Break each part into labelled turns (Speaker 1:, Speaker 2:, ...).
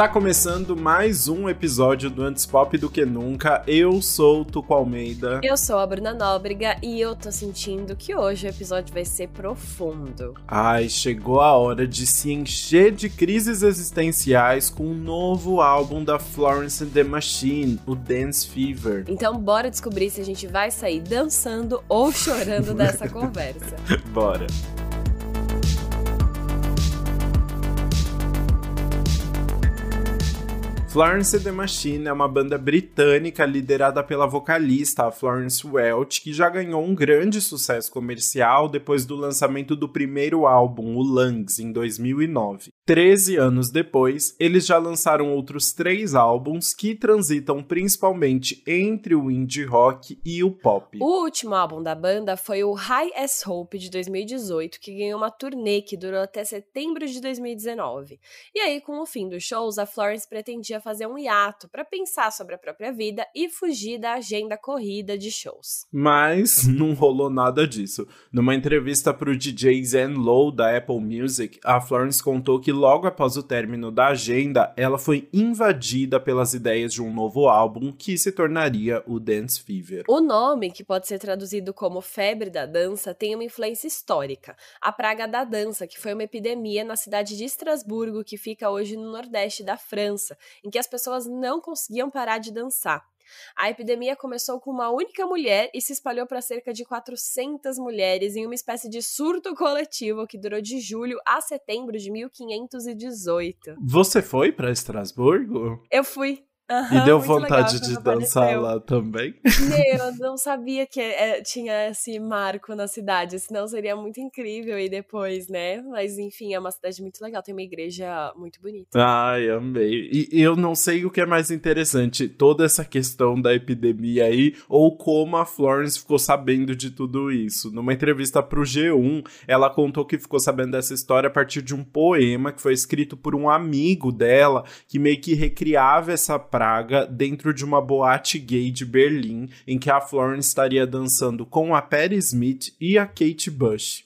Speaker 1: Está começando mais um episódio do Antes Pop do que Nunca. Eu sou o Tuco Almeida.
Speaker 2: Eu sou a Bruna Nóbrega e eu tô sentindo que hoje o episódio vai ser profundo.
Speaker 1: Ai, chegou a hora de se encher de crises existenciais com um novo álbum da Florence and the Machine, o Dance Fever.
Speaker 2: Então bora descobrir se a gente vai sair dançando ou chorando dessa conversa.
Speaker 1: Bora. Florence and the Machine é uma banda britânica liderada pela vocalista Florence Welch, que já ganhou um grande sucesso comercial depois do lançamento do primeiro álbum, o Lungs, em 2009. Treze anos depois, eles já lançaram outros três álbuns que transitam principalmente entre o indie rock e o pop.
Speaker 2: O último álbum da banda foi o High as Hope de 2018, que ganhou uma turnê que durou até setembro de 2019. E aí, com o fim dos shows, a Florence pretendia fazer um hiato para pensar sobre a própria vida e fugir da agenda corrida de shows.
Speaker 1: Mas não rolou nada disso. Numa entrevista para o DJ Zen Low da Apple Music, a Florence contou que logo após o término da agenda, ela foi invadida pelas ideias de um novo álbum que se tornaria o Dance Fever.
Speaker 2: O nome, que pode ser traduzido como febre da dança, tem uma influência histórica. A praga da dança, que foi uma epidemia na cidade de Estrasburgo, que fica hoje no nordeste da França, em que as pessoas não conseguiam parar de dançar. A epidemia começou com uma única mulher e se espalhou para cerca de 400 mulheres em uma espécie de surto coletivo que durou de julho a setembro de 1518.
Speaker 1: Você foi para Estrasburgo?
Speaker 2: Eu fui.
Speaker 1: Uhum, e deu vontade de dançar apareceu. lá também?
Speaker 2: Meu, eu não sabia que é, tinha esse marco na cidade, senão seria muito incrível e depois, né? Mas enfim, é uma cidade muito legal, tem uma igreja muito bonita.
Speaker 1: Ai, amei. E eu não sei o que é mais interessante, toda essa questão da epidemia aí, ou como a Florence ficou sabendo de tudo isso. Numa entrevista pro G1, ela contou que ficou sabendo dessa história a partir de um poema que foi escrito por um amigo dela, que meio que recriava essa Praga dentro de uma boate gay de Berlim, em que a Florence estaria dançando com a Patti Smith e a Kate Bush.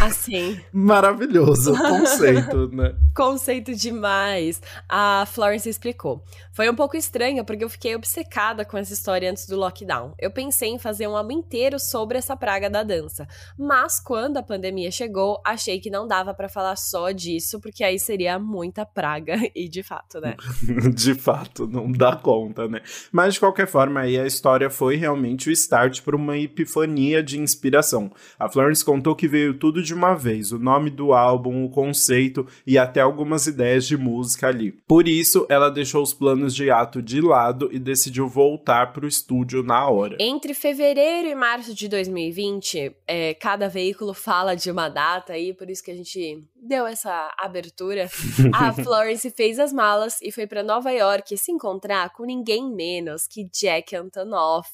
Speaker 2: Assim.
Speaker 1: Maravilhoso conceito, né?
Speaker 2: conceito demais. A Florence explicou. Foi um pouco estranho porque eu fiquei obcecada com essa história antes do lockdown. Eu pensei em fazer um álbum inteiro sobre essa praga da dança. Mas quando a pandemia chegou, achei que não dava para falar só disso, porque aí seria muita praga. E de fato, né?
Speaker 1: de fato, não dá conta, né? Mas de qualquer forma, aí a história foi realmente o start para uma epifania de inspiração. A Florence contou que veio tudo de uma vez: o nome do álbum, o conceito e até algumas ideias de música ali. Por isso, ela deixou os planos de ato de lado e decidiu voltar para o estúdio na hora.
Speaker 2: Entre fevereiro e março de 2020, é, cada veículo fala de uma data aí, por isso que a gente deu essa abertura. a Florence fez as malas e foi para Nova York se encontrar com ninguém menos que Jack Antonoff.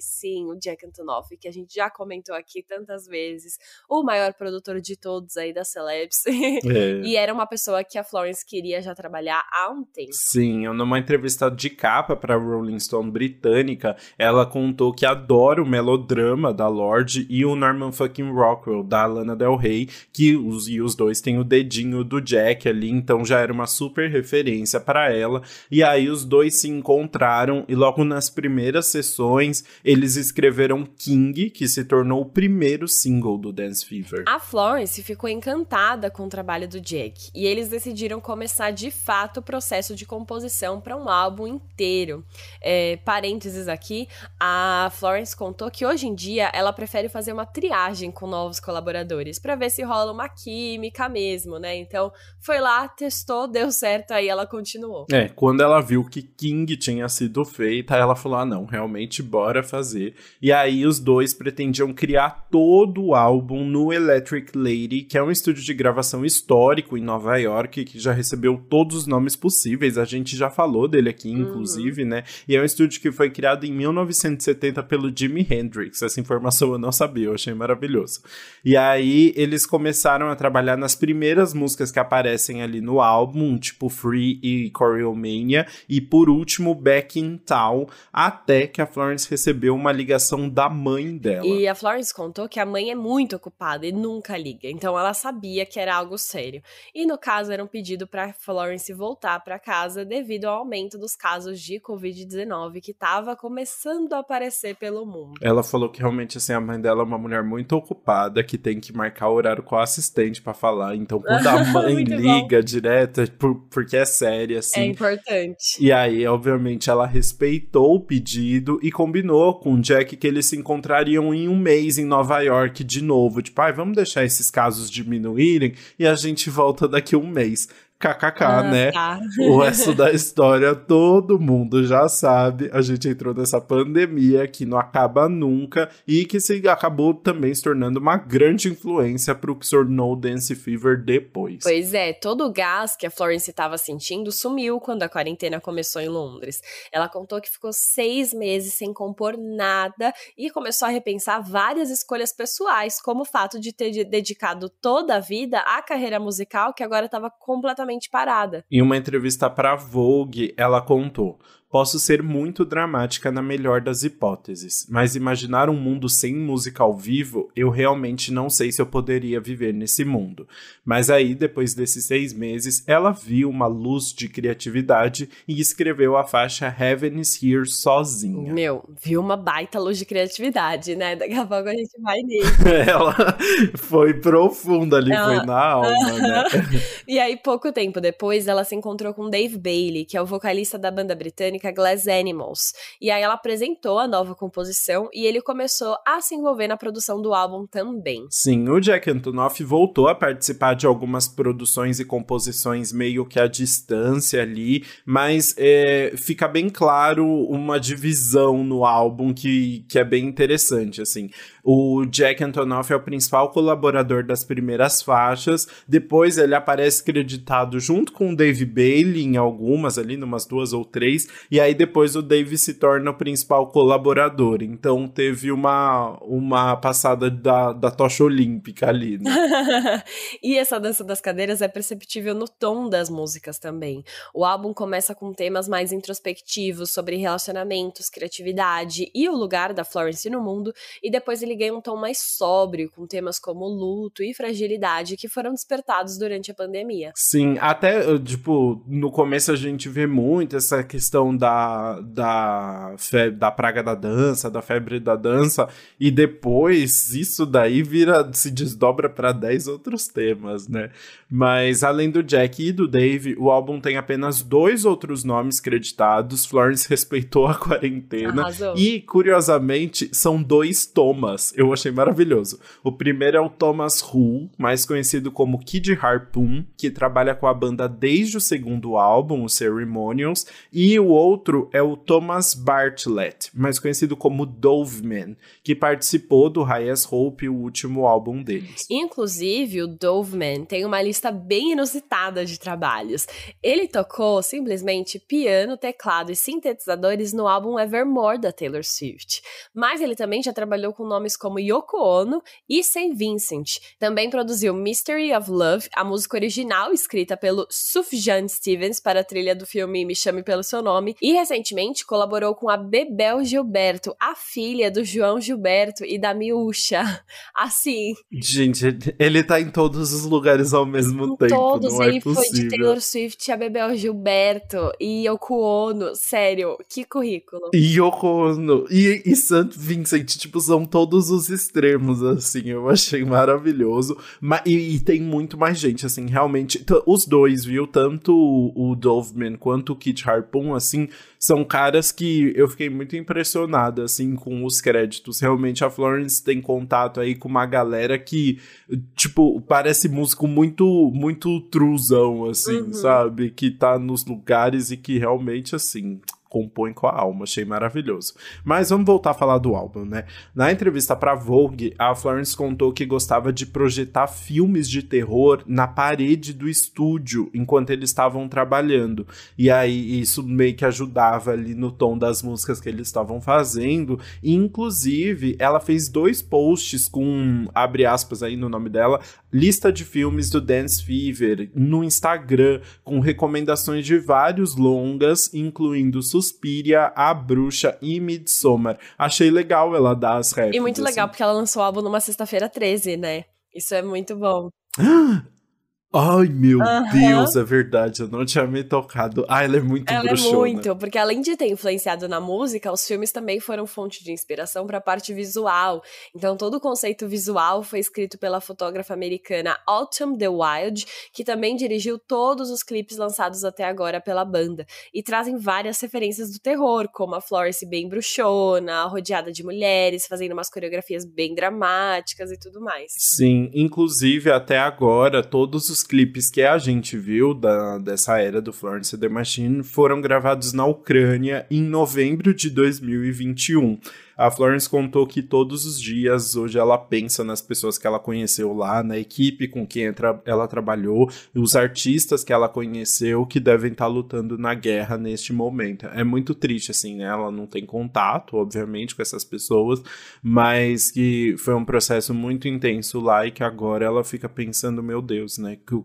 Speaker 2: Sim, o Jack Antonoff, que a gente já comentou aqui tantas vezes, o maior produtor de todos aí da Celebs. É. e era uma pessoa que a Florence queria já trabalhar há um tempo.
Speaker 1: Sim, numa entrevista de capa para Rolling Stone britânica, ela contou que adora o melodrama da Lorde e o Norman fucking Rockwell da Lana Del Rey, que os, e os dois têm o dedinho do Jack ali, então já era uma super referência para ela. E aí os dois se encontraram e logo nas primeiras sessões eles escreveram King, que se tornou o primeiro single do Dance Fever.
Speaker 2: A Florence ficou encantada com o trabalho do Jack e eles decidiram começar de fato o processo de composição para um álbum inteiro. É, parênteses aqui, a Florence contou que hoje em dia ela prefere fazer uma triagem com novos colaboradores para ver se rola uma química mesmo, né? Então foi lá, testou, deu certo, aí ela continuou.
Speaker 1: É, quando ela viu que King tinha sido feita, ela falou: ah, não, realmente bora fazer. E aí os dois pretendiam criar todo o álbum no Electric Lady, que é um estúdio de gravação histórico em Nova York, que já recebeu todos os nomes possíveis. A gente já falou dele aqui, uhum. inclusive, uhum. né? E é um estúdio que foi criado em 1970 pelo Jimi Hendrix. Essa informação eu não sabia, eu achei maravilhoso. E aí eles começaram a trabalhar nas primeiras músicas que aparecem ali no álbum, tipo Free e Choreomania, e por último Back in Town, até que a Florence recebeu uma ligação da mãe dela.
Speaker 2: E a Florence contou que a mãe é muito ocupada e nunca liga, então ela sabia que era algo sério. E no caso era um pedido para Florence voltar para casa devido ao aumento dos casos de COVID-19 que estava começando a aparecer pelo mundo.
Speaker 1: Ela falou que realmente assim a mãe dela é uma mulher muito ocupada que tem que marcar horário com o assistente para falar. Então quando a mãe liga bom. direto, é por, porque é séria assim.
Speaker 2: É importante.
Speaker 1: E aí, obviamente, ela respeitou o pedido e combinou com o Jack que eles se encontrariam em um mês em Nova York de novo. Tipo, ah, vamos deixar esses casos diminuírem e a gente volta daqui a um mês kkk, ah, né? Tá. O resto da história todo mundo já sabe. A gente entrou nessa pandemia que não acaba nunca e que se acabou também se tornando uma grande influência para o que se tornou Dance Fever depois.
Speaker 2: Pois é, todo o gás que a Florence estava sentindo sumiu quando a quarentena começou em Londres. Ela contou que ficou seis meses sem compor nada e começou a repensar várias escolhas pessoais, como o fato de ter dedicado toda a vida à carreira musical que agora estava completamente completamente parada.
Speaker 1: Em uma entrevista para Vogue, ela contou: Posso ser muito dramática na melhor das hipóteses, mas imaginar um mundo sem música ao vivo, eu realmente não sei se eu poderia viver nesse mundo. Mas aí, depois desses seis meses, ela viu uma luz de criatividade e escreveu a faixa Heaven is Here sozinha.
Speaker 2: Meu, viu uma baita luz de criatividade, né? Daqui a pouco a gente vai nisso.
Speaker 1: ela foi profunda ali, ela... foi na alma, né?
Speaker 2: e aí, pouco tempo depois, ela se encontrou com Dave Bailey, que é o vocalista da banda britânica Glass Animals. E aí ela apresentou a nova composição e ele começou a se envolver na produção do álbum também.
Speaker 1: Sim, o Jack Antonoff voltou a participar de algumas produções e composições meio que à distância ali, mas é, fica bem claro uma divisão no álbum que, que é bem interessante, assim. O Jack Antonoff é o principal colaborador das primeiras faixas. Depois ele aparece creditado junto com o Dave Bailey em algumas ali, numas duas ou três. E aí depois o Dave se torna o principal colaborador. Então teve uma, uma passada da, da tocha olímpica ali. Né?
Speaker 2: e essa dança das cadeiras é perceptível no tom das músicas também. O álbum começa com temas mais introspectivos sobre relacionamentos, criatividade e o lugar da Florence no mundo. E depois ele ele ganha um tom mais sóbrio, com temas como luto e fragilidade que foram despertados durante a pandemia.
Speaker 1: Sim, até, tipo, no começo a gente vê muito essa questão da, da, da praga da dança, da febre da dança, e depois isso daí vira, se desdobra para 10 outros temas, né? Mas além do Jack e do Dave, o álbum tem apenas dois outros nomes creditados. Florence respeitou a quarentena.
Speaker 2: Arrasou.
Speaker 1: E, curiosamente, são dois Thomas. Thomas, eu achei maravilhoso. O primeiro é o Thomas Hull, mais conhecido como Kid Harpoon, que trabalha com a banda desde o segundo álbum, o Ceremonials, e o outro é o Thomas Bartlett, mais conhecido como Doveman, que participou do Highest Hope, o último álbum deles.
Speaker 2: Inclusive, o Doveman tem uma lista bem inusitada de trabalhos. Ele tocou simplesmente piano, teclado e sintetizadores no álbum Evermore da Taylor Swift, mas ele também já trabalhou com nomes nomes como Yoko Ono e St. Vincent. Também produziu Mystery of Love, a música original escrita pelo Sufjan Stevens para a trilha do filme Me Chame Pelo Seu Nome, e recentemente colaborou com a Bebel Gilberto, a filha do João Gilberto e da Miúcha. Assim.
Speaker 1: Gente, ele tá em todos os lugares ao mesmo tempo. Todos, não é ele é foi de
Speaker 2: Taylor Swift, a Bebel Gilberto e Yoko Ono. Sério, que currículo.
Speaker 1: E Yoko Ono e, e St. Vincent, tipo, são todos todos os extremos, assim, eu achei maravilhoso. Mas, e, e tem muito mais gente, assim, realmente. Os dois, viu? Tanto o, o Doveman quanto o Kit Harpoon, assim, são caras que eu fiquei muito impressionado, assim, com os créditos. Realmente a Florence tem contato aí com uma galera que, tipo, parece músico muito, muito truzão, assim, uhum. sabe? Que tá nos lugares e que realmente, assim, compõe com a alma. Achei maravilhoso. Mas vamos voltar a falar do álbum, né? Na entrevista para Vogue, a Florence contou que gostava de projetar filmes de terror na parede do estúdio enquanto eles estavam trabalhando. E aí isso meio que ajudava ali no tom das músicas que eles estavam fazendo. E, inclusive, ela fez dois posts com abre aspas aí no nome dela, lista de filmes do Dance Fever no Instagram, com recomendações de vários longas, incluindo Suspiria, A Bruxa e Midsommar. Achei legal ela dar as referências.
Speaker 2: E muito legal, porque ela lançou o álbum numa sexta-feira 13, né? Isso é muito bom.
Speaker 1: Ai, meu uhum. Deus, é verdade, eu não tinha me tocado. Ah, ela é muito ela bruxona. é muito,
Speaker 2: porque além de ter influenciado na música, os filmes também foram fonte de inspiração para a parte visual. Então, todo o conceito visual foi escrito pela fotógrafa americana Autumn the Wild, que também dirigiu todos os clipes lançados até agora pela banda. E trazem várias referências do terror, como a Florence bem bruxona, rodeada de mulheres, fazendo umas coreografias bem dramáticas e tudo mais.
Speaker 1: Sim, inclusive até agora, todos os clipes que a gente viu da, dessa era do Florence the Machine foram gravados na Ucrânia em novembro de 2021. A Florence contou que todos os dias, hoje, ela pensa nas pessoas que ela conheceu lá, na equipe com quem ela trabalhou, os artistas que ela conheceu que devem estar lutando na guerra neste momento. É muito triste, assim, né? Ela não tem contato, obviamente, com essas pessoas, mas que foi um processo muito intenso lá e que agora ela fica pensando, meu Deus, né? Que,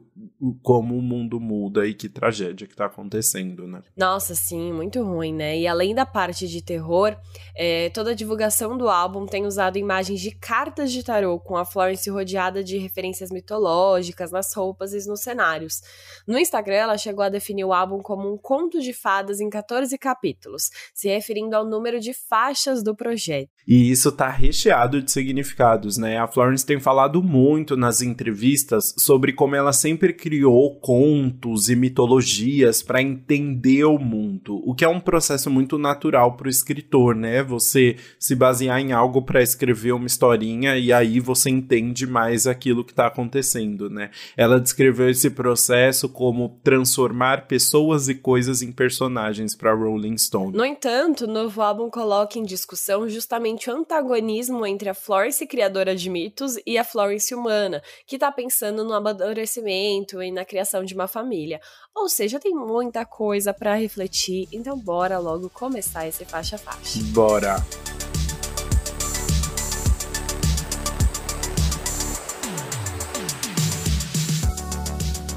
Speaker 1: como o mundo muda e que tragédia que tá acontecendo, né?
Speaker 2: Nossa, sim, muito ruim, né? E além da parte de terror, é, toda divulgação do álbum tem usado imagens de cartas de tarô, com a Florence rodeada de referências mitológicas nas roupas e nos cenários. No Instagram, ela chegou a definir o álbum como um conto de fadas em 14 capítulos, se referindo ao número de faixas do projeto.
Speaker 1: E isso tá recheado de significados, né? A Florence tem falado muito nas entrevistas sobre como ela sempre criou contos e mitologias para entender o mundo, o que é um processo muito natural para o escritor, né? Você se basear em algo para escrever uma historinha e aí você entende mais aquilo que está acontecendo, né? Ela descreveu esse processo como transformar pessoas e coisas em personagens para Rolling Stone.
Speaker 2: No entanto, o novo álbum coloca em discussão justamente o antagonismo entre a Florence criadora de mitos e a Florence humana, que está pensando no amadurecimento e na criação de uma família. Ou seja, tem muita coisa para refletir, então bora logo começar esse faixa a faixa.
Speaker 1: Bora.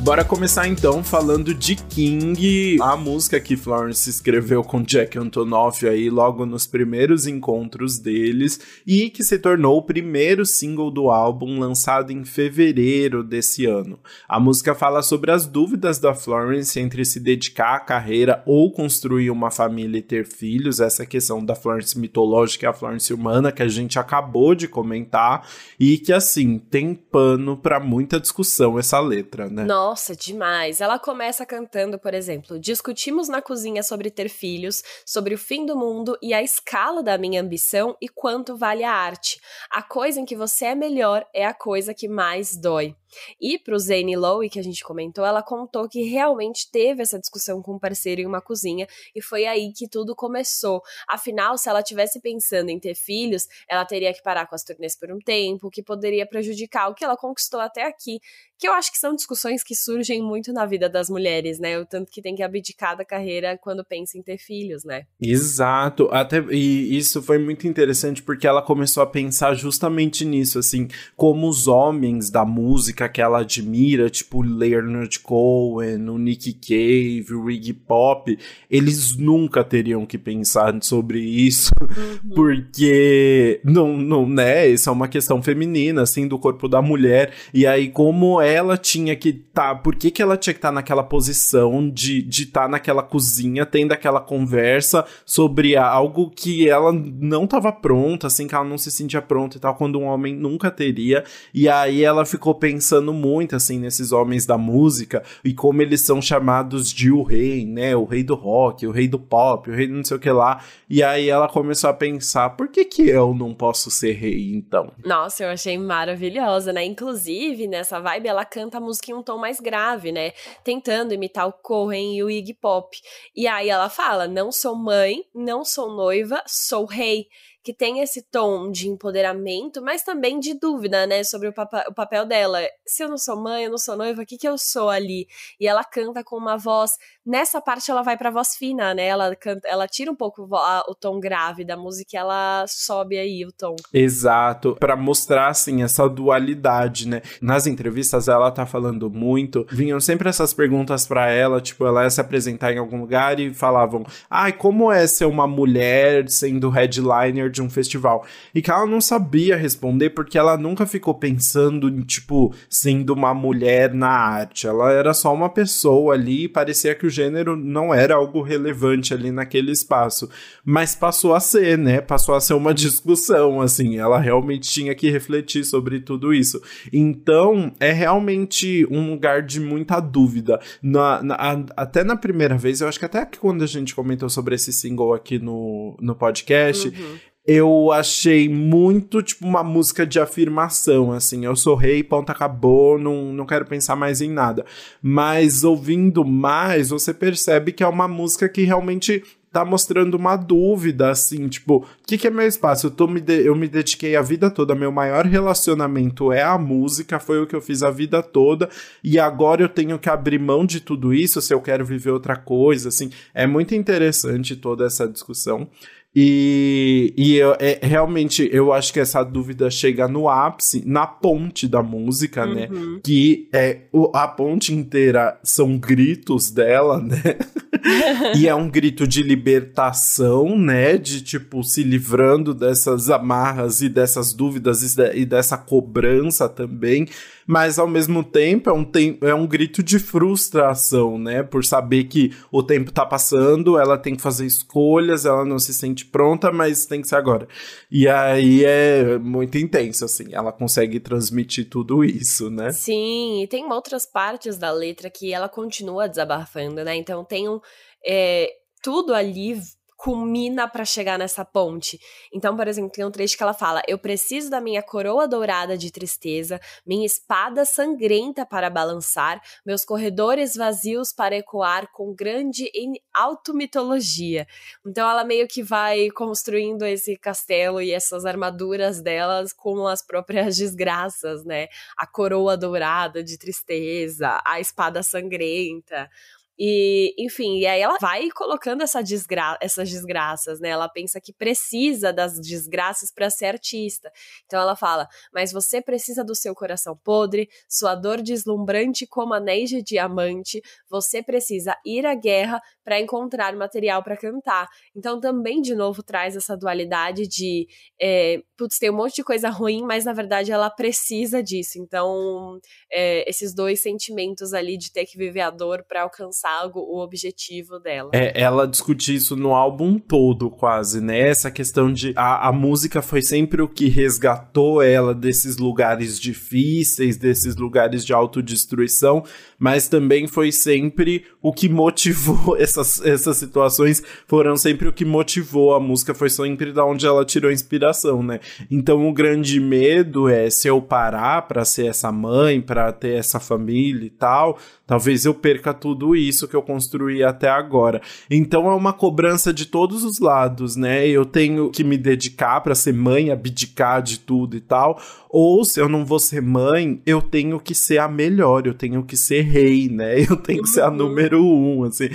Speaker 1: Bora começar então falando de King, a música que Florence escreveu com Jack Antonoff aí logo nos primeiros encontros deles e que se tornou o primeiro single do álbum lançado em fevereiro desse ano. A música fala sobre as dúvidas da Florence entre se dedicar à carreira ou construir uma família e ter filhos, essa questão da Florence mitológica e a Florence humana que a gente acabou de comentar e que assim tem pano para muita discussão essa letra, né?
Speaker 2: Nossa nossa, demais. Ela começa cantando, por exemplo, discutimos na cozinha sobre ter filhos, sobre o fim do mundo e a escala da minha ambição e quanto vale a arte. A coisa em que você é melhor é a coisa que mais dói. E pro Zane Lowe, que a gente comentou, ela contou que realmente teve essa discussão com o um parceiro em uma cozinha e foi aí que tudo começou. Afinal, se ela tivesse pensando em ter filhos, ela teria que parar com as turnês por um tempo, que poderia prejudicar o que ela conquistou até aqui. Que eu acho que são discussões que surgem muito na vida das mulheres, né? O tanto que tem que abdicar da carreira quando pensa em ter filhos, né?
Speaker 1: Exato. Até e isso foi muito interessante porque ela começou a pensar justamente nisso, assim, como os homens da música música que ela admira, tipo Leonard Cohen, o Nick Cave, o Iggy Pop, eles nunca teriam que pensar sobre isso, uhum. porque não, não, né, isso é uma questão feminina, assim, do corpo da mulher, e aí como ela tinha que tá, por que que ela tinha que estar tá naquela posição de de estar tá naquela cozinha, tendo aquela conversa sobre algo que ela não estava pronta, assim, que ela não se sentia pronta e tal, quando um homem nunca teria, e aí ela ficou pensando pensando muito assim nesses homens da música e como eles são chamados de o rei, né? O rei do rock, o rei do pop, o rei do não sei o que lá. E aí ela começou a pensar, por que que eu não posso ser rei então?
Speaker 2: Nossa, eu achei maravilhosa, né? Inclusive, nessa vibe ela canta a música em um tom mais grave, né? Tentando imitar o Cohen e o Iggy Pop. E aí ela fala: "Não sou mãe, não sou noiva, sou rei" que tem esse tom de empoderamento, mas também de dúvida, né, sobre o, papa o papel dela. Se eu não sou mãe, eu não sou noiva, o que, que eu sou ali? E ela canta com uma voz nessa parte ela vai pra voz fina, né? Ela, canta, ela tira um pouco o tom grave da música ela sobe aí o tom.
Speaker 1: Exato, para mostrar, assim, essa dualidade, né? Nas entrevistas ela tá falando muito, vinham sempre essas perguntas para ela, tipo, ela ia se apresentar em algum lugar e falavam, ai, como é ser uma mulher sendo headliner de um festival? E que ela não sabia responder porque ela nunca ficou pensando em, tipo, sendo uma mulher na arte. Ela era só uma pessoa ali e parecia que o gênero não era algo relevante ali naquele espaço. Mas passou a ser, né? Passou a ser uma discussão, assim. Ela realmente tinha que refletir sobre tudo isso. Então, é realmente um lugar de muita dúvida. Na, na, até na primeira vez, eu acho que até quando a gente comentou sobre esse single aqui no, no podcast, uhum eu achei muito, tipo, uma música de afirmação, assim, eu sou rei, ponto, acabou, não, não quero pensar mais em nada. Mas ouvindo mais, você percebe que é uma música que realmente tá mostrando uma dúvida, assim, tipo, o que, que é meu espaço? Eu, tô me de... eu me dediquei a vida toda, meu maior relacionamento é a música, foi o que eu fiz a vida toda, e agora eu tenho que abrir mão de tudo isso se eu quero viver outra coisa, assim, é muito interessante toda essa discussão. E, e eu, é, realmente eu acho que essa dúvida chega no ápice, na ponte da música, né? uhum. né? Que é, o, a ponte inteira são gritos dela, né? e é um grito de libertação, né? De tipo, se livrando dessas amarras e dessas dúvidas e, de, dessa cobrança também mas ao mesmo tempo é um, tem, é um grito de frustração, né? Por saber que o tempo tá passando, ela tem que fazer escolhas, ela não se sente pronta, mas tem que ser agora. E aí é muito intenso, assim, ela consegue transmitir tudo isso, né?
Speaker 2: Sim, e tem outras partes da letra que ela continua desabafando, né? Então tem um. É, tudo ali culmina para chegar nessa ponte. Então, por exemplo, tem um trecho que ela fala: Eu preciso da minha coroa dourada de tristeza, minha espada sangrenta para balançar, meus corredores vazios para ecoar com grande automitologia. Então, ela meio que vai construindo esse castelo e essas armaduras delas com as próprias desgraças, né? A coroa dourada de tristeza, a espada sangrenta. E, enfim, e aí ela vai colocando essa desgra essas desgraças, né? Ela pensa que precisa das desgraças para ser artista. Então ela fala: Mas você precisa do seu coração podre, sua dor deslumbrante como anéis de diamante. Você precisa ir à guerra para encontrar material para cantar. Então também, de novo, traz essa dualidade de: é, putz, tem um monte de coisa ruim, mas na verdade ela precisa disso. Então, é, esses dois sentimentos ali de ter que viver a dor para alcançar o objetivo dela.
Speaker 1: É, ela discute isso no álbum todo, quase, né? Essa questão de a, a música foi sempre o que resgatou ela desses lugares difíceis, desses lugares de autodestruição, mas também foi sempre o que motivou essas, essas situações foram sempre o que motivou a música, foi sempre da onde ela tirou inspiração, né? Então o grande medo é se eu parar para ser essa mãe, para ter essa família e tal, talvez eu perca tudo isso que eu construí até agora. Então é uma cobrança de todos os lados, né? Eu tenho que me dedicar para ser mãe, abdicar de tudo e tal. Ou se eu não vou ser mãe, eu tenho que ser a melhor, eu tenho que ser rei, né? Eu tenho que ser a número um, assim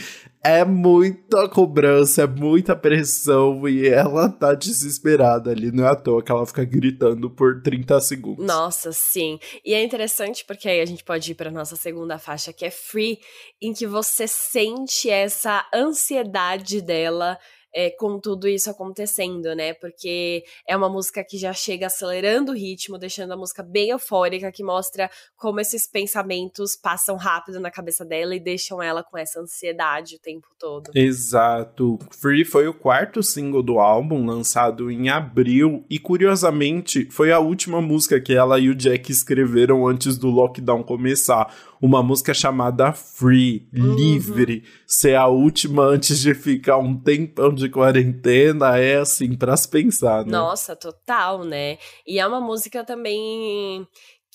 Speaker 1: é muita cobrança, é muita pressão e ela tá desesperada ali. Não é à toa que ela fica gritando por 30 segundos.
Speaker 2: Nossa, sim. E é interessante porque aí a gente pode ir para nossa segunda faixa, que é Free, em que você sente essa ansiedade dela é, com tudo isso acontecendo, né? Porque é uma música que já chega acelerando o ritmo, deixando a música bem eufórica, que mostra como esses pensamentos passam rápido na cabeça dela e deixam ela com essa ansiedade o tempo todo.
Speaker 1: Exato. Free foi o quarto single do álbum, lançado em abril, e curiosamente foi a última música que ela e o Jack escreveram antes do lockdown começar uma música chamada Free, uhum. livre, ser a última antes de ficar um tempão de quarentena, é assim, pra se pensar, né?
Speaker 2: Nossa, total, né? E é uma música também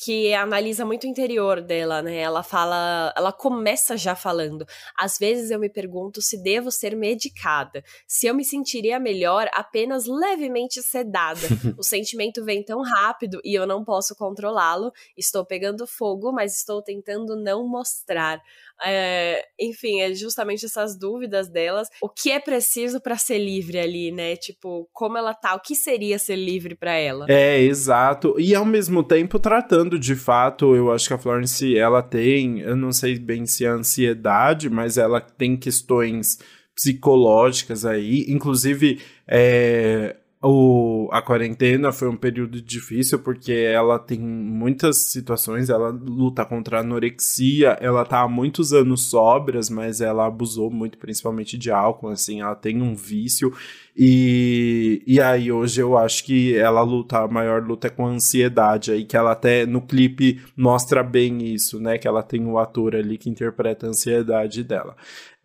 Speaker 2: que analisa muito o interior dela, né? Ela fala, ela começa já falando. Às vezes eu me pergunto se devo ser medicada, se eu me sentiria melhor apenas levemente sedada. o sentimento vem tão rápido e eu não posso controlá-lo. Estou pegando fogo, mas estou tentando não mostrar. É, enfim, é justamente essas dúvidas delas. O que é preciso para ser livre ali, né? Tipo, como ela tá, o que seria ser livre para ela?
Speaker 1: É, exato. E ao mesmo tempo tratando de fato, eu acho que a Florence, ela tem, eu não sei bem se é ansiedade, mas ela tem questões psicológicas aí, inclusive é, o, a quarentena foi um período difícil porque ela tem muitas situações, ela luta contra a anorexia, ela tá há muitos anos sobras, mas ela abusou muito, principalmente de álcool, assim, ela tem um vício e, e aí hoje eu acho que ela luta, a maior luta é com a ansiedade aí, que ela até no clipe mostra bem isso, né, que ela tem o ator ali que interpreta a ansiedade dela.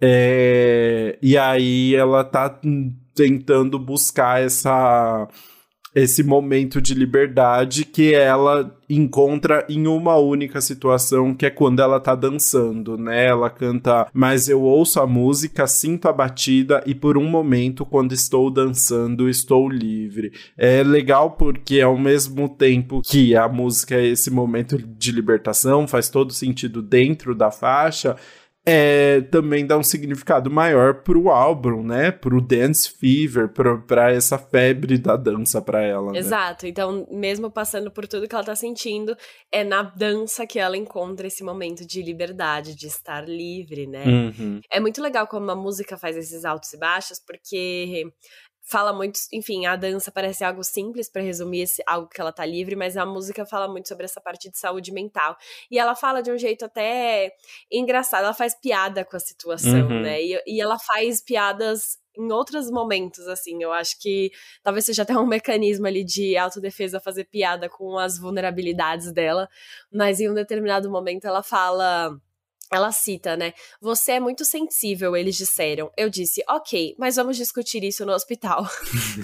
Speaker 1: É, e aí ela tá tentando buscar essa esse momento de liberdade que ela encontra em uma única situação, que é quando ela tá dançando, né? Ela canta, mas eu ouço a música, sinto a batida e por um momento, quando estou dançando, estou livre. É legal porque ao mesmo tempo que a música é esse momento de libertação, faz todo sentido dentro da faixa, é, também dá um significado maior pro álbum, né? Pro Dance Fever, pro, pra essa febre da dança pra ela. Né?
Speaker 2: Exato. Então, mesmo passando por tudo que ela tá sentindo, é na dança que ela encontra esse momento de liberdade, de estar livre, né?
Speaker 1: Uhum.
Speaker 2: É muito legal como a música faz esses altos e baixos, porque fala muito, enfim, a dança parece algo simples para resumir esse, algo que ela tá livre, mas a música fala muito sobre essa parte de saúde mental. E ela fala de um jeito até engraçado, ela faz piada com a situação, uhum. né? E, e ela faz piadas em outros momentos, assim. Eu acho que talvez seja até um mecanismo ali de autodefesa fazer piada com as vulnerabilidades dela, mas em um determinado momento ela fala ela cita, né? Você é muito sensível, eles disseram. Eu disse, ok, mas vamos discutir isso no hospital.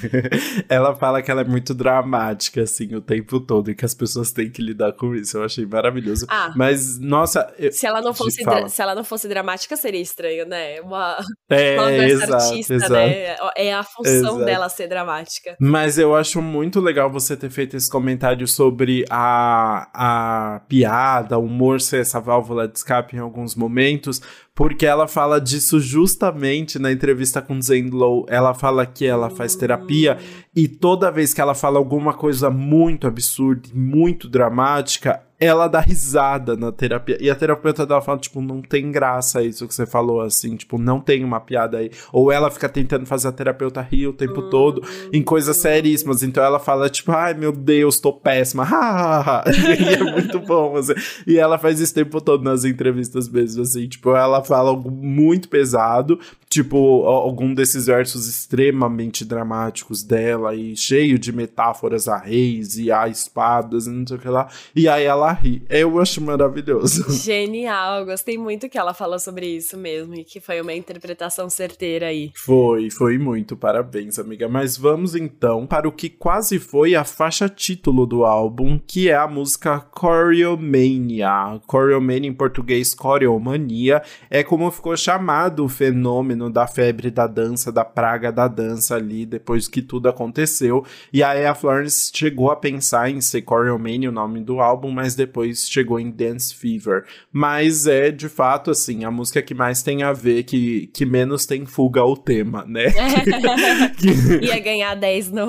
Speaker 1: ela fala que ela é muito dramática, assim, o tempo todo, e que as pessoas têm que lidar com isso. Eu achei maravilhoso. Ah, mas, nossa. Eu...
Speaker 2: Se, ela não fosse se ela não fosse dramática, seria estranho, né? Uma,
Speaker 1: é, uma exato, artista, exato. né?
Speaker 2: É a função exato. dela ser dramática.
Speaker 1: Mas eu acho muito legal você ter feito esse comentário sobre a, a piada, o humor ser essa válvula de escape em alguns momentos, porque ela fala disso justamente na entrevista com Zane Lowe. Ela fala que ela faz terapia e toda vez que ela fala alguma coisa muito absurda, muito dramática, ela dá risada na terapia. E a terapeuta dela fala, tipo, não tem graça isso que você falou, assim, tipo, não tem uma piada aí. Ou ela fica tentando fazer a terapeuta rir o tempo todo em coisas seríssimas. Então ela fala, tipo, ai meu Deus, tô péssima. e é muito bom, assim. E ela faz isso o tempo todo nas entrevistas mesmo, assim, tipo, ela fala algo muito pesado, tipo, algum desses versos extremamente dramáticos dela e cheio de metáforas a reis e a espadas e não sei o que lá. E aí ela ri. Eu acho maravilhoso.
Speaker 2: Genial, gostei muito que ela falou sobre isso mesmo e que foi uma interpretação certeira aí.
Speaker 1: Foi, foi muito. Parabéns, amiga. Mas vamos então para o que quase foi a faixa título do álbum, que é a música Choreomania. Choreomania em português, Choreomania, é como ficou chamado o fenômeno da febre da dança, da praga da dança ali, depois que tudo aconteceu. E aí a Florence chegou a pensar em ser Choreomania, o nome do álbum, mas depois chegou em Dance Fever. Mas é, de fato, assim, a música que mais tem a ver, que, que menos tem fuga ao tema, né?
Speaker 2: Ia ganhar 10 no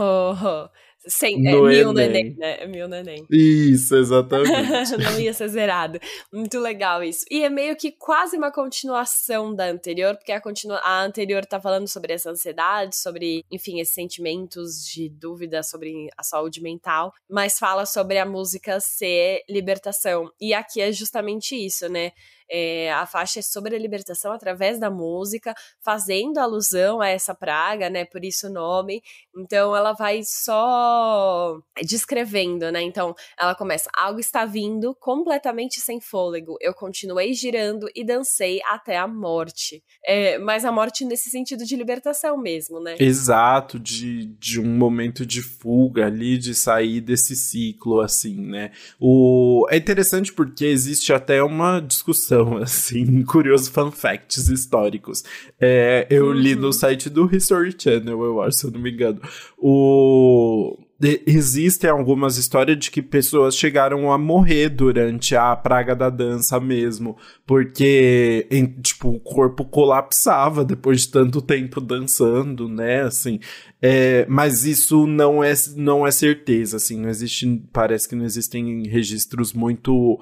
Speaker 2: sem, é, no é, mil Enem. no Enem, né? É mil no Enem.
Speaker 1: Isso, exatamente.
Speaker 2: não ia ser zerado. Muito legal isso. E é meio que quase uma continuação da anterior, porque a, continua a anterior tá falando sobre essa ansiedade, sobre, enfim, esses sentimentos de dúvida sobre a saúde mental, mas fala sobre a música ser libertação. E aqui é justamente isso, né? É, a faixa é sobre a libertação através da música, fazendo alusão a essa praga, né? Por isso o nome. Então ela vai só descrevendo, né? Então ela começa: algo está vindo completamente sem fôlego. Eu continuei girando e dancei até a morte. É, mas a morte nesse sentido de libertação mesmo, né?
Speaker 1: Exato, de, de um momento de fuga ali, de sair desse ciclo, assim, né? O... É interessante porque existe até uma discussão, assim, curioso fun facts históricos. É, eu li no uhum. site do History Channel, eu acho, se eu não me engano. O existem algumas histórias de que pessoas chegaram a morrer durante a praga da dança mesmo, porque em, tipo o corpo colapsava depois de tanto tempo dançando, né? Assim, é, mas isso não é não é certeza, assim, não existe, parece que não existem registros muito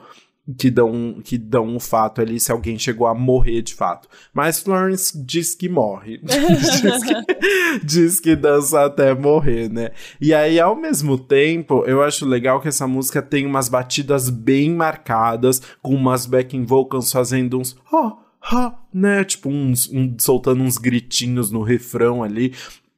Speaker 1: que dão que dão um fato ali se alguém chegou a morrer de fato. Mas Florence diz que morre. diz, que, diz que dança até morrer, né? E aí, ao mesmo tempo, eu acho legal que essa música tem umas batidas bem marcadas, com umas backing vocals fazendo uns. Oh, ha, né? Tipo, uns, um, soltando uns gritinhos no refrão ali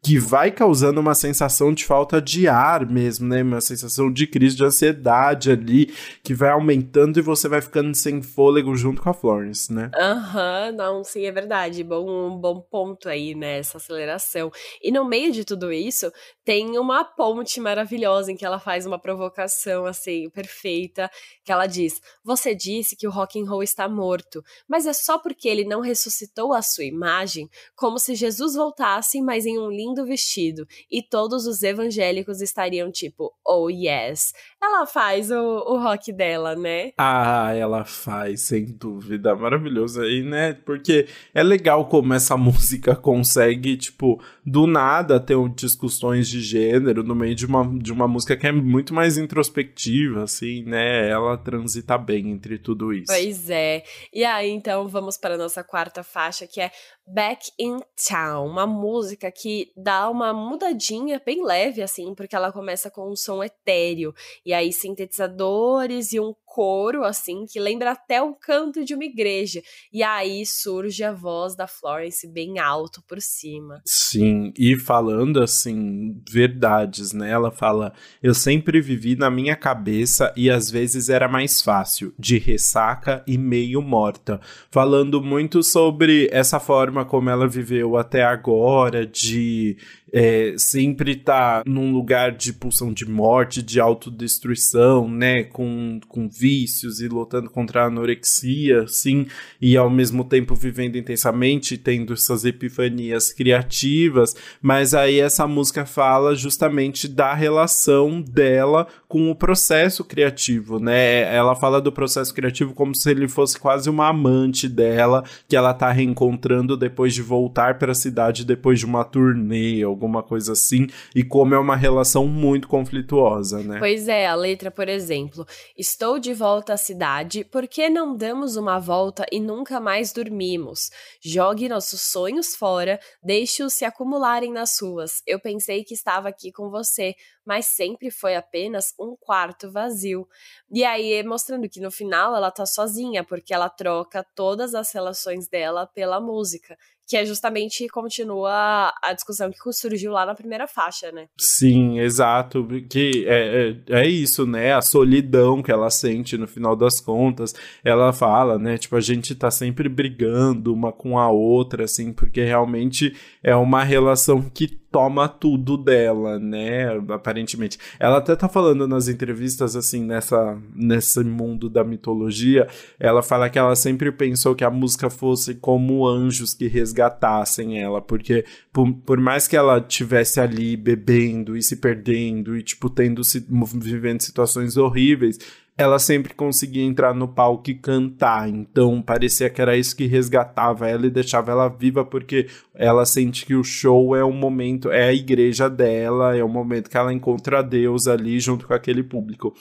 Speaker 1: que vai causando uma sensação de falta de ar mesmo, né? Uma sensação de crise de ansiedade ali, que vai aumentando e você vai ficando sem fôlego junto com a Florence, né?
Speaker 2: Aham, uhum, não, sim, é verdade. Bom, bom ponto aí, né? Essa aceleração. E no meio de tudo isso, tem uma ponte maravilhosa em que ela faz uma provocação, assim, perfeita, que ela diz: Você disse que o rock and roll está morto, mas é só porque ele não ressuscitou a sua imagem, como se Jesus voltasse, mas em um lindo lindo vestido e todos os evangélicos estariam tipo, oh yes. Ela faz o, o rock dela, né?
Speaker 1: Ah, ela faz, sem dúvida. Maravilhoso aí, né? Porque é legal como essa música consegue, tipo, do nada ter discussões de gênero no meio de uma, de uma música que é muito mais introspectiva, assim, né? Ela transita bem entre tudo isso.
Speaker 2: Pois é. E aí, então, vamos para a nossa quarta faixa, que é Back in Town, uma música que dá uma mudadinha bem leve, assim, porque ela começa com um som etéreo, e aí sintetizadores e um coro, assim, que lembra até o canto de uma igreja. E aí surge a voz da Florence bem alto por cima.
Speaker 1: Sim, e falando assim, verdades, né? Ela fala: Eu sempre vivi na minha cabeça e às vezes era mais fácil, de ressaca e meio morta. Falando muito sobre essa forma como ela viveu até agora, de é, sempre tá num lugar de pulsão de morte, de autodestruição, né? Com, com vícios e lutando contra a anorexia, assim, e ao mesmo tempo vivendo intensamente, tendo essas epifanias criativas. Mas aí essa música fala justamente da relação dela com o processo criativo, né? Ela fala do processo criativo como se ele fosse quase uma amante dela, que ela tá reencontrando depois de voltar para a cidade depois de uma turnê, alguma coisa assim, e como é uma relação muito conflituosa, né?
Speaker 2: Pois é, a letra, por exemplo, estou de volta à cidade, por que não damos uma volta e nunca mais dormimos? Jogue nossos sonhos fora, deixe-os se acumularem nas ruas. Eu pensei que estava aqui com você, mas sempre foi apenas um quarto vazio. E aí, mostrando que no final ela tá sozinha, porque ela troca todas as relações dela pela música que é justamente continua a discussão que surgiu lá na primeira faixa, né?
Speaker 1: Sim, exato, que é, é, é, isso, né? A solidão que ela sente no final das contas, ela fala, né? Tipo, a gente tá sempre brigando uma com a outra, assim, porque realmente é uma relação que toma tudo dela, né? Aparentemente. Ela até tá falando nas entrevistas, assim, nessa, nesse mundo da mitologia, ela fala que ela sempre pensou que a música fosse como anjos que resgatassem ela, porque por, por mais que ela tivesse ali bebendo e se perdendo e, tipo, tendo, vivendo situações horríveis, ela sempre conseguia entrar no palco e cantar. Então parecia que era isso que resgatava ela e deixava ela viva, porque ela sente que o show é um momento, é a igreja dela, é o momento que ela encontra Deus ali junto com aquele público.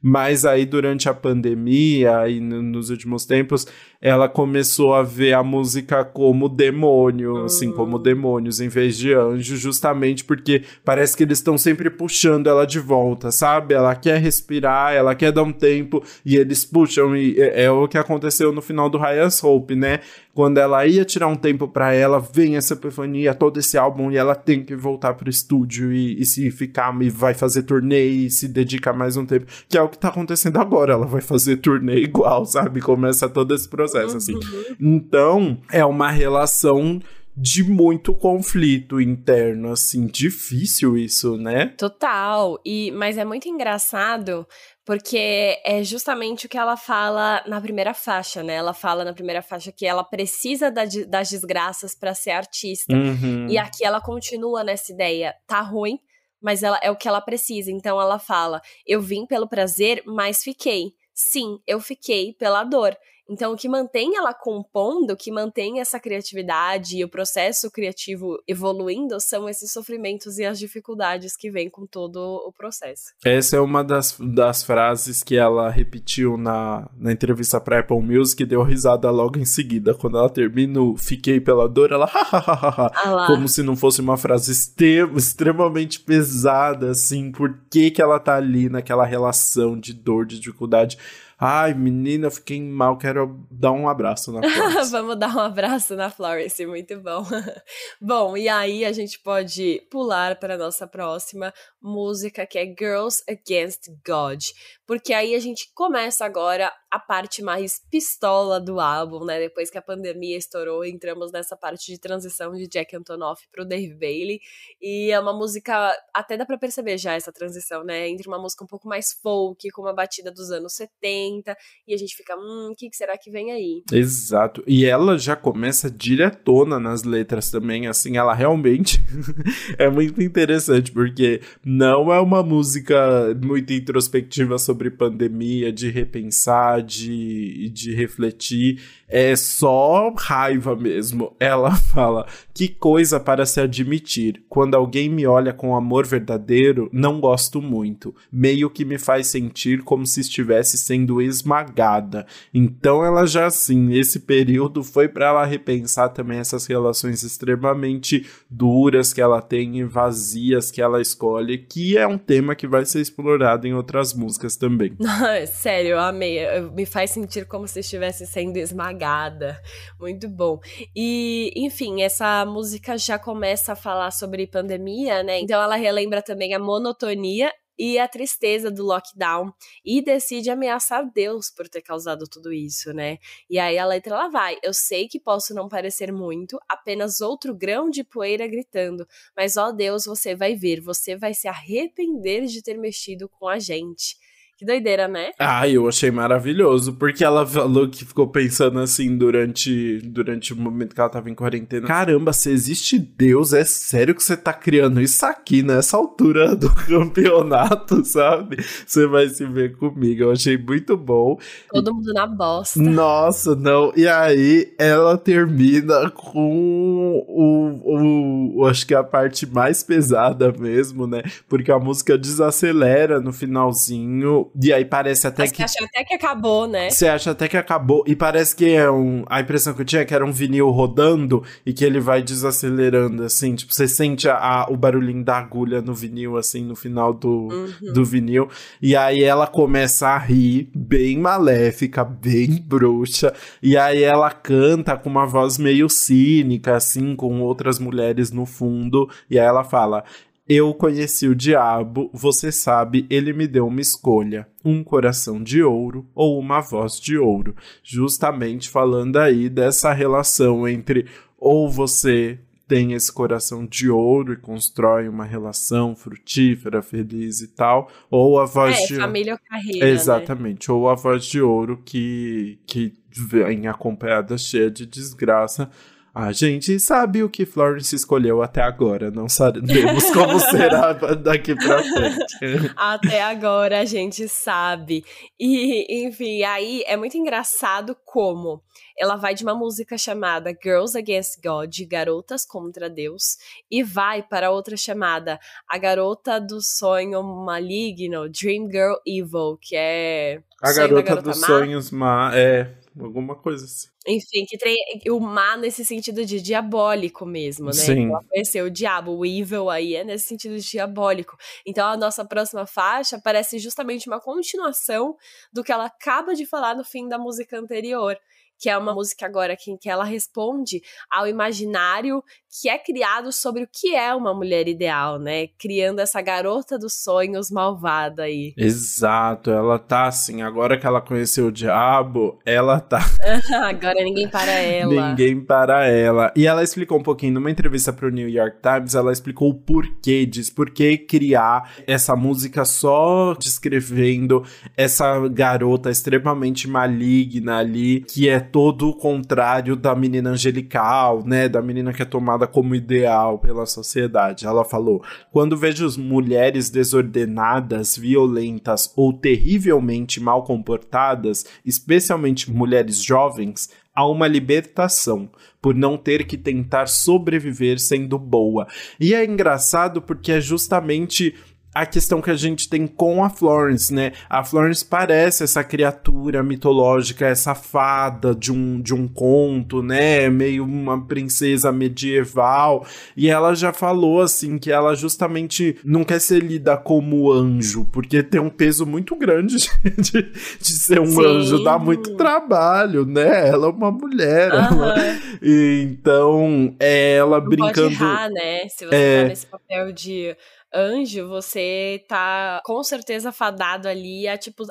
Speaker 1: Mas aí, durante a pandemia e nos últimos tempos, ela começou a ver a música como demônio, assim, como hum. demônios em vez de anjo, justamente porque parece que eles estão sempre puxando ela de volta, sabe? Ela quer respirar, ela quer dar um tempo e eles puxam. E é, é o que aconteceu no final do Ryan's Hope, né? Quando ela ia tirar um tempo para ela, vem essa epifania, todo esse álbum, e ela tem que voltar pro estúdio e, e se ficar, e vai fazer turnê e se dedicar mais um tempo. Que é o que tá acontecendo agora. Ela vai fazer turnê igual, sabe? Começa todo esse processo, assim. Uhum. Então, é uma relação de muito conflito interno, assim, difícil isso, né?
Speaker 2: Total. E mas é muito engraçado porque é justamente o que ela fala na primeira faixa, né? Ela fala na primeira faixa que ela precisa da, das desgraças para ser artista. Uhum. E aqui ela continua nessa ideia, tá ruim, mas ela é o que ela precisa. Então ela fala: "Eu vim pelo prazer, mas fiquei. Sim, eu fiquei pela dor. Então, o que mantém ela compondo, o que mantém essa criatividade e o processo criativo evoluindo são esses sofrimentos e as dificuldades que vêm com todo o processo.
Speaker 1: Essa é uma das, das frases que ela repetiu na, na entrevista para Apple Music e deu risada logo em seguida. Quando ela termina o Fiquei pela dor, ela ah como se não fosse uma frase extremamente pesada, assim. Por que, que ela tá ali naquela relação de dor, de dificuldade? Ai, menina, fiquei mal, quero dar um abraço na Florence.
Speaker 2: Vamos dar um abraço na Florence, muito bom. bom, e aí a gente pode pular para a nossa próxima música, que é Girls Against God. Porque aí a gente começa agora a parte mais pistola do álbum, né? Depois que a pandemia estourou, entramos nessa parte de transição de Jack Antonoff pro Dave Bailey. E é uma música, até dá pra perceber já essa transição, né? Entre uma música um pouco mais folk, com uma batida dos anos 70, e a gente fica, hum, o que será que vem aí?
Speaker 1: Exato. E ela já começa diretona nas letras também, assim, ela realmente é muito interessante, porque não é uma música muito introspectiva sobre pandemia, de repensar, de, de refletir é só raiva mesmo. Ela fala: Que coisa para se admitir. Quando alguém me olha com amor verdadeiro, não gosto muito. Meio que me faz sentir como se estivesse sendo esmagada. Então ela já assim, esse período foi para ela repensar também essas relações extremamente duras que ela tem e vazias que ela escolhe, que é um tema que vai ser explorado em outras músicas também.
Speaker 2: Sério, eu amei. Me faz sentir como se estivesse sendo esmagada. Muito bom. E, enfim, essa música já começa a falar sobre pandemia, né? Então ela relembra também a monotonia e a tristeza do lockdown e decide ameaçar Deus por ter causado tudo isso, né? E aí a letra ela vai: Eu sei que posso não parecer muito, apenas outro grão de poeira gritando, mas ó Deus, você vai ver, você vai se arrepender de ter mexido com a gente. Que doideira, né?
Speaker 1: Ah, eu achei maravilhoso, porque ela falou que ficou pensando assim durante, durante o momento que ela tava em quarentena. Caramba, se existe Deus, é sério que você tá criando isso aqui nessa altura do campeonato, sabe? Você vai se ver comigo. Eu achei muito bom.
Speaker 2: Todo mundo na bosta.
Speaker 1: Nossa, não. E aí ela termina com o, o, o acho que a parte mais pesada mesmo, né? Porque a música desacelera no finalzinho e aí parece até Mas que.
Speaker 2: Você acha até que acabou, né?
Speaker 1: Você acha até que acabou. E parece que é um. A impressão que eu tinha é que era um vinil rodando e que ele vai desacelerando, assim. Tipo, você sente a, a o barulhinho da agulha no vinil, assim, no final do, uhum. do vinil. E aí ela começa a rir, bem maléfica, bem bruxa. E aí ela canta com uma voz meio cínica, assim, com outras mulheres no fundo. E aí ela fala: eu conheci o diabo, você sabe, ele me deu uma escolha: um coração de ouro ou uma voz de ouro. Justamente falando aí dessa relação entre ou você tem esse coração de ouro e constrói uma relação frutífera, feliz e tal, ou a voz
Speaker 2: é,
Speaker 1: de
Speaker 2: família ou carreira,
Speaker 1: né? Exatamente, né? ou a voz de ouro que que vem acompanhada cheia de desgraça A gente sabe o que Florence escolheu até agora, não sabemos como será daqui pra frente.
Speaker 2: Até agora a gente sabe. E, enfim, aí é muito engraçado como ela vai de uma música chamada Girls Against God, Garotas contra Deus, e vai para outra chamada A Garota do Sonho Maligno, Dream Girl Evil, que é.
Speaker 1: A Garota dos Sonhos Ma é alguma coisa assim.
Speaker 2: Enfim, que tem o má nesse sentido de diabólico mesmo, né?
Speaker 1: Sim.
Speaker 2: Ela conheceu o diabo, o evil aí é nesse sentido de diabólico. Então a nossa próxima faixa parece justamente uma continuação do que ela acaba de falar no fim da música anterior que é uma música agora que, que ela responde ao imaginário que é criado sobre o que é uma mulher ideal, né? Criando essa garota dos sonhos malvada aí.
Speaker 1: Exato, ela tá assim, agora que ela conheceu o diabo, ela tá.
Speaker 2: agora ninguém para ela.
Speaker 1: Ninguém para ela. E ela explicou um pouquinho numa entrevista pro New York Times, ela explicou o porquê disso, por que criar essa música só descrevendo essa garota extremamente maligna ali, que é todo o contrário da menina angelical, né? Da menina que é tomada como ideal pela sociedade. Ela falou: quando vejo mulheres desordenadas, violentas ou terrivelmente mal comportadas, especialmente mulheres jovens, há uma libertação por não ter que tentar sobreviver sendo boa. E é engraçado porque é justamente a questão que a gente tem com a Florence, né? A Florence parece essa criatura mitológica, essa fada de um, de um conto, né? Meio uma princesa medieval. E ela já falou, assim, que ela justamente não quer ser lida como anjo, porque tem um peso muito grande de, de ser um Sim. anjo, dá muito trabalho, né? Ela é uma mulher. Ela... Então, é ela não brincando. Pode
Speaker 2: errar, né? Se você é... tá nesse papel de anjo, você tá com certeza fadado ali a, tipo,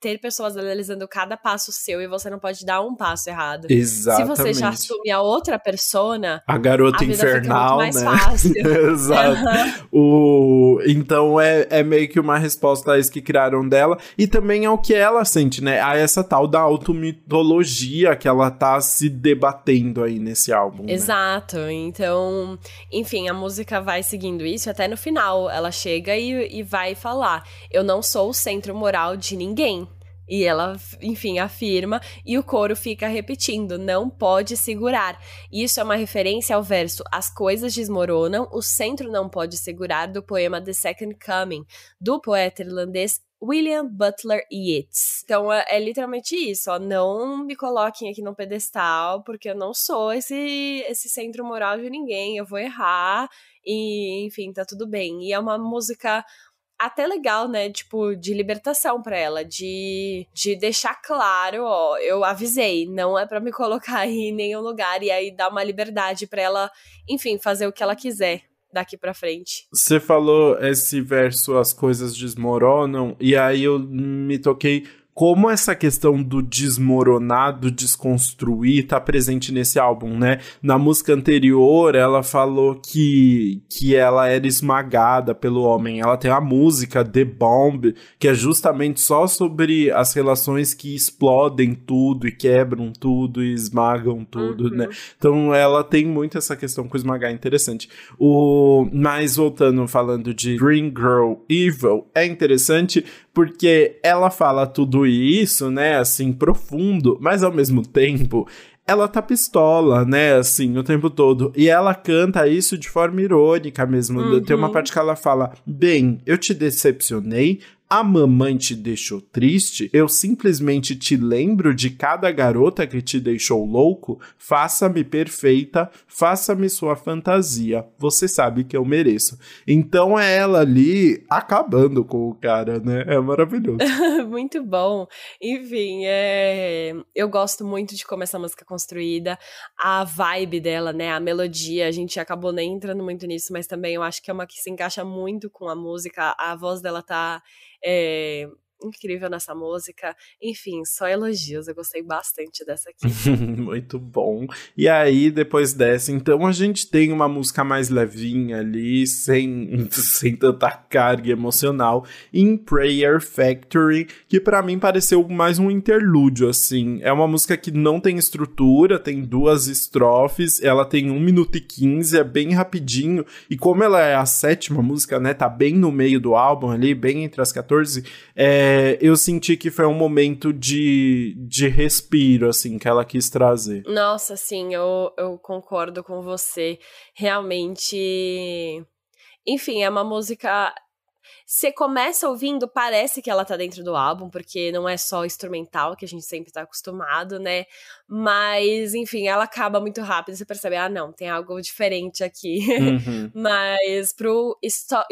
Speaker 2: ter pessoas analisando cada passo seu e você não pode dar um passo errado.
Speaker 1: Exatamente.
Speaker 2: Se você já assume a outra persona,
Speaker 1: a garota
Speaker 2: a
Speaker 1: infernal,
Speaker 2: mais
Speaker 1: né?
Speaker 2: Fácil.
Speaker 1: Exato. o... Então é, é meio que uma resposta a isso que criaram dela e também ao que ela sente, né? A essa tal da automitologia que ela tá se debatendo aí nesse álbum.
Speaker 2: Né? Exato. Né? Então, enfim, a música vai seguindo isso até no final ela chega e, e vai falar: Eu não sou o centro moral de ninguém. E ela, enfim, afirma, e o coro fica repetindo: não pode segurar. Isso é uma referência ao verso As coisas desmoronam, o centro não pode segurar, do poema The Second Coming, do poeta irlandês William Butler Yeats. Então é, é, literalmente isso, ó. Não me coloquem aqui no pedestal, porque eu não sou esse, esse centro moral de ninguém. Eu vou errar e, enfim, tá tudo bem. E é uma música até legal, né? Tipo, de libertação para ela, de, de deixar claro, ó, eu avisei, não é para me colocar em nenhum lugar e aí dar uma liberdade para ela, enfim, fazer o que ela quiser daqui para frente.
Speaker 1: Você falou esse verso as coisas desmoronam e aí eu me toquei como essa questão do desmoronar, do desconstruir, tá presente nesse álbum, né? Na música anterior, ela falou que, que ela era esmagada pelo homem. Ela tem a música The Bomb, que é justamente só sobre as relações que explodem tudo e quebram tudo e esmagam tudo, né? uhum. né? Então ela tem muito essa questão com esmagar interessante. O mas voltando falando de Green Girl Evil, é interessante porque ela fala tudo isso, né, assim, profundo, mas ao mesmo tempo ela tá pistola, né, assim, o tempo todo. E ela canta isso de forma irônica mesmo. Uhum. Tem uma parte que ela fala: Bem, eu te decepcionei, a mamãe te deixou triste, eu simplesmente te lembro de cada garota que te deixou louco, faça-me perfeita, faça-me sua fantasia, você sabe que eu mereço. Então é ela ali acabando com o cara, né? É maravilhoso.
Speaker 2: muito bom. Enfim, é... eu gosto muito de como essa música é construída, a vibe dela, né? A melodia, a gente acabou nem entrando muito nisso, mas também eu acho que é uma que se encaixa muito com a música, a voz dela tá é, incrível nessa música. Enfim, só elogios. Eu gostei bastante dessa aqui.
Speaker 1: Muito bom. E aí, depois dessa, então a gente tem uma música mais levinha ali, sem, sem tanta carga emocional, em Prayer Factory, que para mim pareceu mais um interlúdio, assim. É uma música que não tem estrutura, tem duas estrofes, ela tem 1 minuto e 15, é bem rapidinho, e como ela é a sétima música, né, tá bem no meio do álbum ali, bem entre as 14, é, eu senti que foi um momento de, de respiro, assim, que ela quis trazer.
Speaker 2: Nossa, sim, eu, eu concordo com você. Realmente. Enfim, é uma música você começa ouvindo, parece que ela tá dentro do álbum, porque não é só instrumental, que a gente sempre tá acostumado, né? Mas, enfim, ela acaba muito rápido, você percebe, ah, não, tem algo diferente aqui. Uhum. Mas pro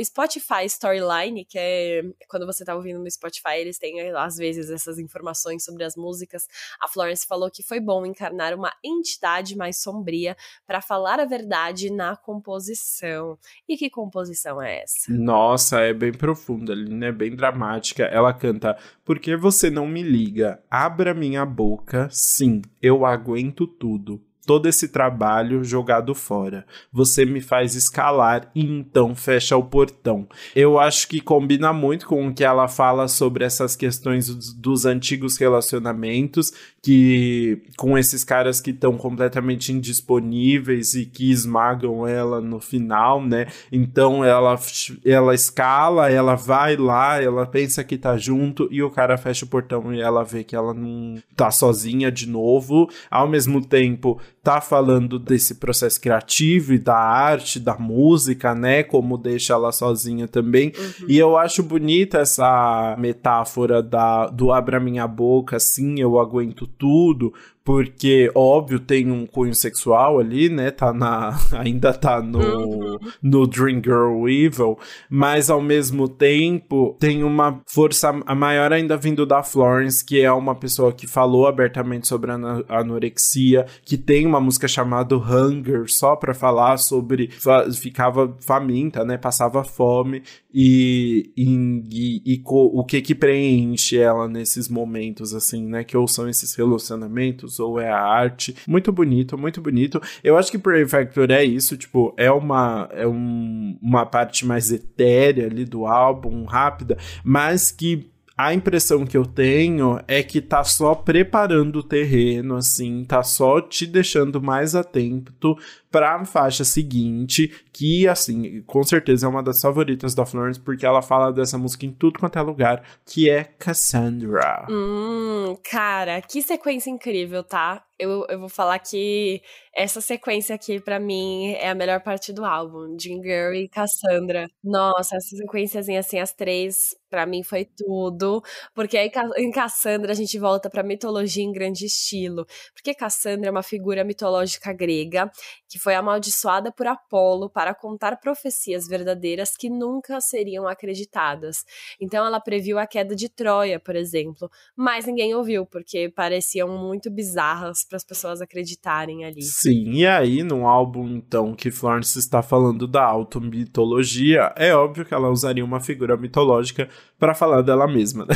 Speaker 2: Spotify Storyline, que é quando você tá ouvindo no Spotify, eles têm, às vezes, essas informações sobre as músicas. A Florence falou que foi bom encarnar uma entidade mais sombria para falar a verdade na composição. E que composição é essa?
Speaker 1: Nossa, é bem profunda né? Bem dramática. Ela canta: Por que você não me liga? Abra minha boca, sim, eu aguento tudo todo esse trabalho jogado fora. Você me faz escalar e então fecha o portão. Eu acho que combina muito com o que ela fala sobre essas questões dos, antigos relacionamentos, que com esses caras que estão completamente indisponíveis e que esmagam ela no final, né? Então ela ela escala, ela vai lá, ela pensa que tá junto e o cara fecha o portão e ela vê que ela não tá sozinha de novo. Ao mesmo tempo, tá falando desse processo criativo e da arte, da música, né? Como deixa ela sozinha também. Uhum. E eu acho bonita essa metáfora da, do abra minha boca, assim, eu aguento tudo, porque, óbvio, tem um cunho sexual ali, né? Tá na, ainda tá no, uhum. no Dream Girl Evil, mas ao mesmo tempo tem uma força maior ainda vindo da Florence, que é uma pessoa que falou abertamente sobre a anorexia, que tem uma música chamada Hunger, só pra falar sobre. ficava faminta, né? Passava fome, e, e, e, e o que que preenche ela nesses momentos, assim, né? Que ou são esses relacionamentos, ou é a arte. Muito bonito, muito bonito. Eu acho que Prey Factor é isso, tipo, é uma, é um, uma parte mais etérea ali do álbum, rápida, mas que a impressão que eu tenho é que tá só preparando o terreno, assim, tá só te deixando mais atento pra faixa seguinte, que, assim, com certeza é uma das favoritas da Florence, porque ela fala dessa música em tudo quanto é lugar, que é Cassandra.
Speaker 2: Hum, cara, que sequência incrível, tá? Eu, eu vou falar que essa sequência aqui, para mim, é a melhor parte do álbum. Jean Girl e Cassandra. Nossa, essa sequência, assim, as três, para mim, foi tudo. Porque aí em Cassandra a gente volta pra mitologia em grande estilo. Porque Cassandra é uma figura mitológica grega que foi amaldiçoada por Apolo para contar profecias verdadeiras que nunca seriam acreditadas. Então ela previu a queda de Troia, por exemplo, mas ninguém ouviu porque pareciam muito bizarras para as pessoas acreditarem ali.
Speaker 1: Sim, e aí no álbum então que Florence está falando da automitologia, é óbvio que ela usaria uma figura mitológica para falar dela mesma, né?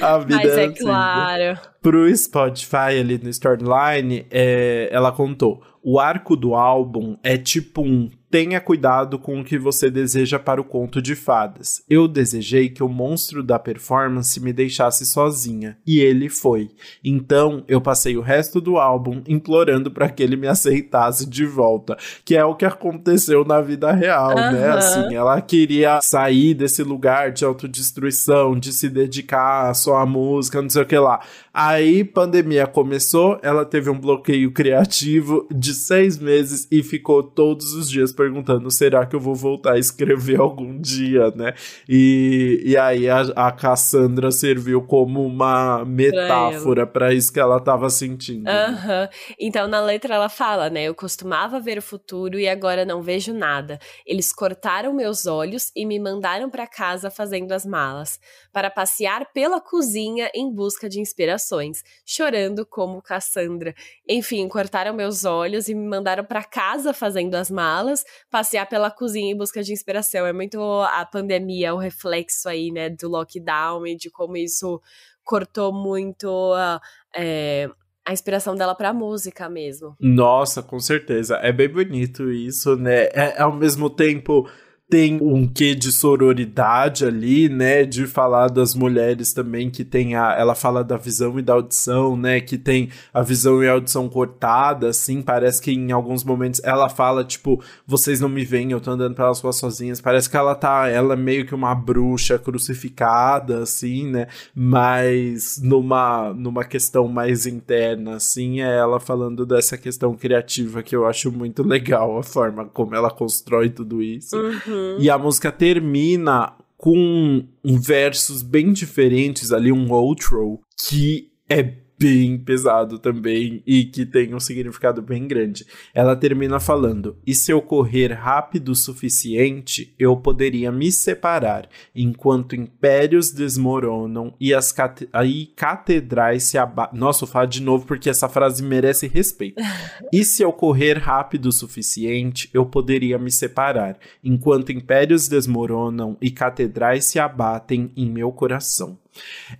Speaker 2: a, a vida Mas é, é assim, claro. Né?
Speaker 1: Pro Spotify ali no Storyline, é, ela contou: o arco do álbum é tipo um Tenha cuidado com o que você deseja para o conto de fadas. Eu desejei que o monstro da performance me deixasse sozinha, e ele foi. Então, eu passei o resto do álbum implorando para que ele me aceitasse de volta, que é o que aconteceu na vida real, uhum. né? Assim, ela queria sair desse lugar de autodestruição, de se dedicar só à música, não sei o que lá. Aí, pandemia começou, ela teve um bloqueio criativo de seis meses e ficou todos os dias perguntando: será que eu vou voltar a escrever algum dia, né? E, e aí a, a Cassandra serviu como uma metáfora para isso que ela estava sentindo.
Speaker 2: Uhum. Então na letra ela fala, né? Eu costumava ver o futuro e agora não vejo nada. Eles cortaram meus olhos e me mandaram para casa fazendo as malas, para passear pela cozinha em busca de inspirações, chorando como Cassandra. Enfim, cortaram meus olhos e me mandaram para casa fazendo as malas passear pela cozinha em busca de inspiração. É muito a pandemia, o reflexo aí, né, do lockdown e de como isso cortou muito uh, é, a inspiração dela pra música mesmo.
Speaker 1: Nossa, com certeza. É bem bonito isso, né? É, ao mesmo tempo tem um quê de sororidade ali, né? De falar das mulheres também que tem a. Ela fala da visão e da audição, né? Que tem a visão e a audição cortada, assim. Parece que em alguns momentos ela fala, tipo, vocês não me veem, eu tô andando pelas ruas sozinhas. Parece que ela tá. Ela é meio que uma bruxa crucificada, assim, né? Mas numa, numa questão mais interna, assim, é ela falando dessa questão criativa que eu acho muito legal, a forma como ela constrói tudo isso.
Speaker 2: Uhum.
Speaker 1: Uhum. E a música termina com versos bem diferentes ali, um outro, que é bem pesado também e que tem um significado bem grande. Ela termina falando: E se eu correr rápido o suficiente, eu poderia me separar, enquanto impérios desmoronam e as cate aí catedrais se abatem. Nossa, eu falo de novo porque essa frase merece respeito. e se eu correr rápido o suficiente, eu poderia me separar, enquanto impérios desmoronam e catedrais se abatem em meu coração.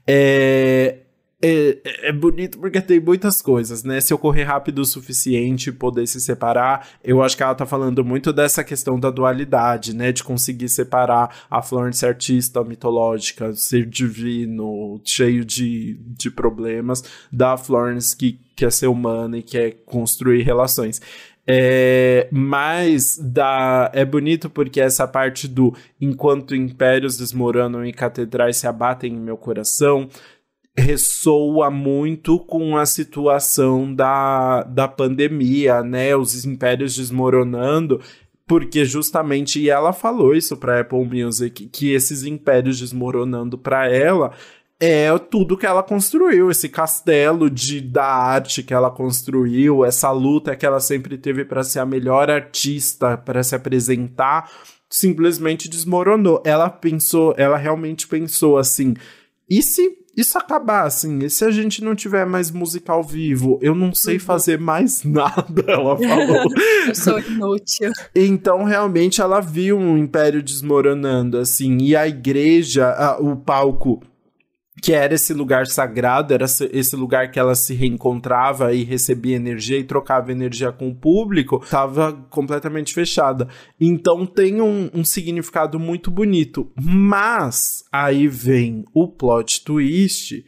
Speaker 1: É, é, é, bonito porque tem muitas coisas, né? Se eu correr rápido o suficiente poder se separar, eu acho que ela tá falando muito dessa questão da dualidade, né? De conseguir separar a Florence artista mitológica, ser divino, cheio de, de problemas, da Florence que quer ser humana e quer construir relações. É, mas dá, é bonito porque essa parte do enquanto impérios desmoronam e catedrais se abatem em meu coração ressoa muito com a situação da, da pandemia, né? Os impérios desmoronando, porque justamente e ela falou isso para Apple Music que esses impérios desmoronando para ela é tudo que ela construiu, esse castelo de da arte que ela construiu, essa luta que ela sempre teve para ser a melhor artista, para se apresentar, simplesmente desmoronou. Ela pensou, ela realmente pensou assim: e se isso acabar, assim, e se a gente não tiver mais música ao vivo, eu não sei uhum. fazer mais nada, ela falou.
Speaker 2: eu sou inútil.
Speaker 1: Então, realmente, ela viu um império desmoronando, assim, e a igreja, a, o palco que era esse lugar sagrado, era esse lugar que ela se reencontrava e recebia energia e trocava energia com o público, estava completamente fechada. Então tem um, um, significado muito bonito. Mas aí vem o plot twist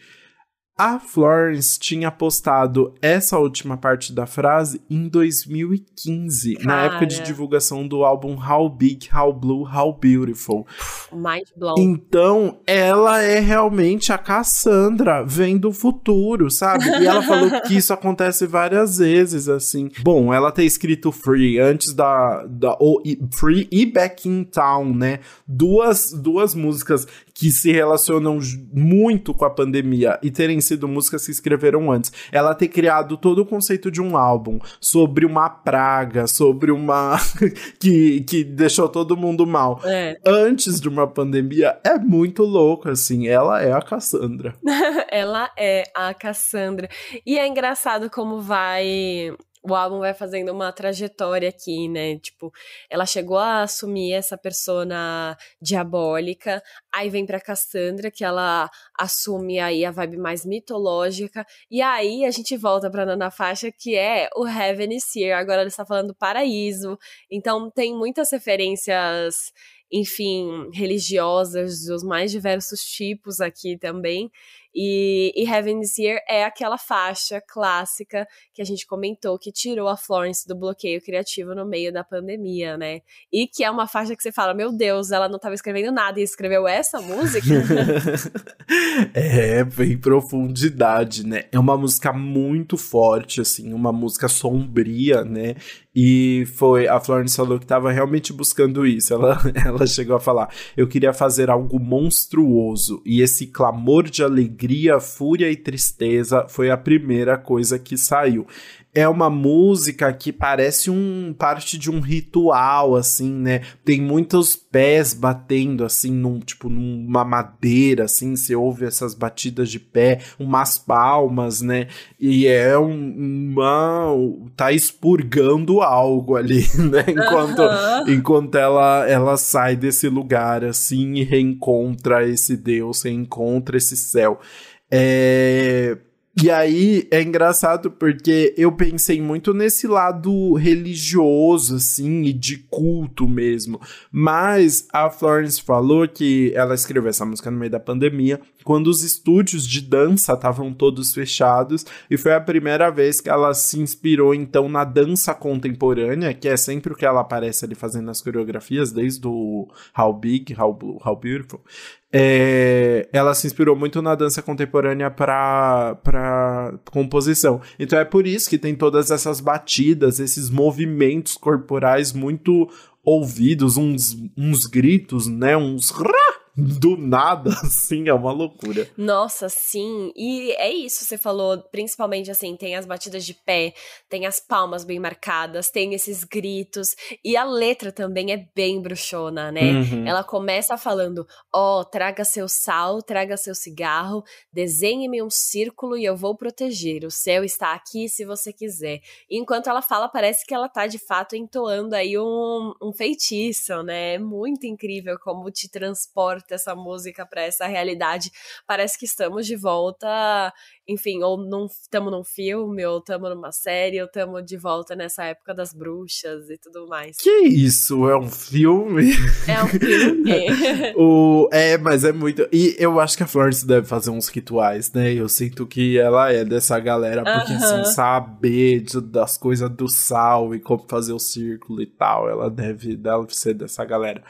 Speaker 1: a Florence tinha postado essa última parte da frase em 2015, Cara. na época de divulgação do álbum How Big, How Blue, How Beautiful.
Speaker 2: Mind blown.
Speaker 1: Então, ela é realmente a Cassandra, vem do futuro, sabe? E ela falou que isso acontece várias vezes, assim. Bom, ela ter escrito Free antes da. da ou, Free e Back in Town, né? Duas, duas músicas que se relacionam muito com a pandemia e terem sido músicas que escreveram antes. Ela ter criado todo o conceito de um álbum sobre uma praga, sobre uma. que, que deixou todo mundo mal.
Speaker 2: É.
Speaker 1: Antes de uma pandemia é muito louco, assim. Ela é a Cassandra.
Speaker 2: ela é a Cassandra. E é engraçado como vai o álbum vai fazendo uma trajetória aqui, né? Tipo, ela chegou a assumir essa persona diabólica, aí vem pra Cassandra, que ela assume aí a vibe mais mitológica, e aí a gente volta pra Nana Faixa, que é o Heaven is Here, agora ela está falando paraíso, então tem muitas referências enfim, religiosas dos mais diversos tipos aqui também. E, e Heaven is Here é aquela faixa clássica que a gente comentou que tirou a Florence do bloqueio criativo no meio da pandemia, né? E que é uma faixa que você fala, meu Deus, ela não estava escrevendo nada e escreveu essa música.
Speaker 1: é, em profundidade, né? É uma música muito forte, assim, uma música sombria, né? E foi a Florence falou que estava realmente buscando isso. Ela, ela chegou a falar: eu queria fazer algo monstruoso. E esse clamor de alegria, fúria e tristeza foi a primeira coisa que saiu. É uma música que parece um parte de um ritual, assim, né? Tem muitos pés batendo, assim, num, tipo, numa madeira, assim, você ouve essas batidas de pé, umas palmas, né? E é um, uma. tá expurgando algo ali, né? Enquanto, uhum. enquanto ela, ela sai desse lugar, assim, e reencontra esse Deus, reencontra esse céu. É e aí é engraçado porque eu pensei muito nesse lado religioso, assim, e de culto mesmo. Mas a Florence falou que ela escreveu essa música no meio da pandemia, quando os estúdios de dança estavam todos fechados, e foi a primeira vez que ela se inspirou então na dança contemporânea, que é sempre o que ela aparece ali fazendo as coreografias, desde o How Big, How Blue, How Beautiful. É, ela se inspirou muito na dança contemporânea para composição. Então é por isso que tem todas essas batidas, esses movimentos corporais muito ouvidos, uns, uns gritos, né? Uns do nada, assim, é uma loucura.
Speaker 2: Nossa, sim. E é isso, você falou, principalmente assim, tem as batidas de pé, tem as palmas bem marcadas, tem esses gritos, e a letra também é bem bruxona, né? Uhum. Ela começa falando: Ó, oh, traga seu sal, traga seu cigarro, desenhe-me um círculo e eu vou proteger. O céu está aqui se você quiser. E enquanto ela fala, parece que ela tá de fato entoando aí um, um feitiço, né? É muito incrível como te transporta essa música para essa realidade. Parece que estamos de volta enfim, ou estamos num filme, ou estamos numa série, ou estamos de volta nessa época das bruxas e tudo mais.
Speaker 1: Que isso? É um filme?
Speaker 2: É um filme.
Speaker 1: o, é, mas é muito. E eu acho que a Florence deve fazer uns rituais, né? Eu sinto que ela é dessa galera, porque uh -huh. assim, saber de, das coisas do sal e como fazer o círculo e tal, ela deve, deve ser dessa galera.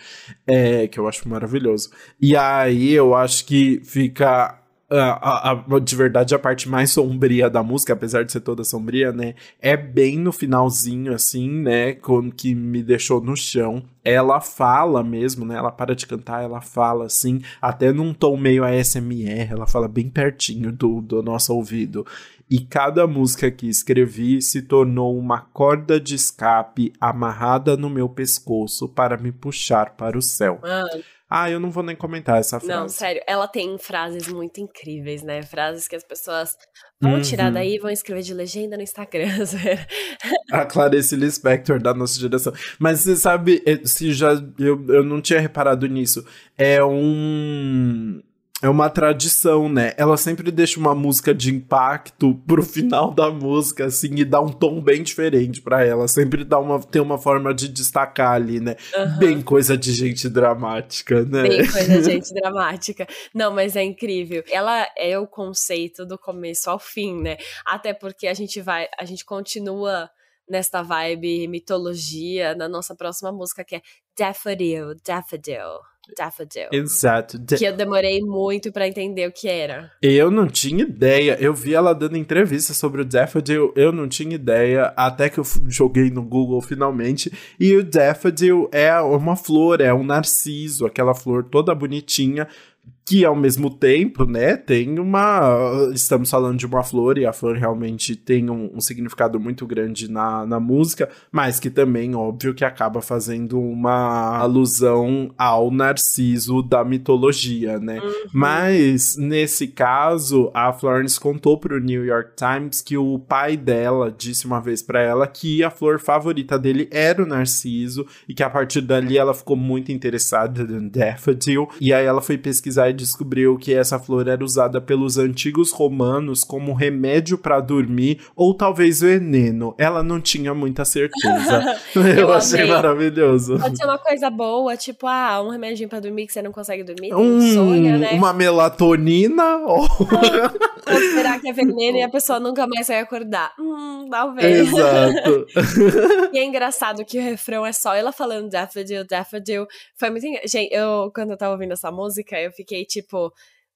Speaker 1: É, que eu acho maravilhoso. E aí eu acho que fica a, a, de verdade, a parte mais sombria da música, apesar de ser toda sombria, né? É bem no finalzinho, assim, né? Que me deixou no chão. Ela fala mesmo, né? Ela para de cantar, ela fala assim, até num tom meio ASMR, ela fala bem pertinho do, do nosso ouvido. E cada música que escrevi se tornou uma corda de escape amarrada no meu pescoço para me puxar para o céu.
Speaker 2: Mano.
Speaker 1: Ah, eu não vou nem comentar essa frase.
Speaker 2: Não, sério, ela tem frases muito incríveis, né? Frases que as pessoas vão uhum. tirar daí e vão escrever de legenda no Instagram.
Speaker 1: a Clarice Lispector da nossa geração. Mas você sabe, eh, se já eu, eu não tinha reparado nisso. É um é uma tradição, né? Ela sempre deixa uma música de impacto pro final da música, assim, e dá um tom bem diferente para ela. Sempre dá uma, tem uma forma de destacar ali, né? Uhum. Bem coisa de gente dramática, né?
Speaker 2: Bem coisa de gente dramática. Não, mas é incrível. Ela é o conceito do começo ao fim, né? Até porque a gente vai, a gente continua nesta vibe mitologia na nossa próxima música que é Daffodil, Daffodil. Daffodil.
Speaker 1: Exato.
Speaker 2: Que eu demorei muito para entender o que era.
Speaker 1: Eu não tinha ideia. Eu vi ela dando entrevista sobre o Daffodil, eu não tinha ideia, até que eu joguei no Google finalmente. E o Daffodil é uma flor, é um narciso, aquela flor toda bonitinha, que ao mesmo tempo, né, tem uma. Estamos falando de uma flor, e a flor realmente tem um, um, significado muito grande na, na música, mas que também, óbvio, que acaba fazendo uma alusão ao Narciso da mitologia, né? Uhum. Mas, nesse caso, a Florence contou pro New York Times que o pai dela disse uma vez para ela que a flor favorita dele era o Narciso, e que a partir dali ela ficou muito interessada no Daffodil, e aí ela foi pesquisar descobriu que essa flor era usada pelos antigos romanos como remédio para dormir ou talvez veneno. Ela não tinha muita certeza. eu, eu achei maravilhoso.
Speaker 2: Pode ser uma coisa boa, tipo, ah, um remedinho para dormir que você não consegue dormir, um, sonho, né?
Speaker 1: Uma melatonina ou...
Speaker 2: ou esperar que é veneno e a pessoa nunca mais vai acordar. Hum, talvez.
Speaker 1: Exato.
Speaker 2: e é engraçado que o refrão é só ela falando daffodil, daffodil. Foi muito... Gente, eu, quando eu tava ouvindo essa música, eu fiquei tipo,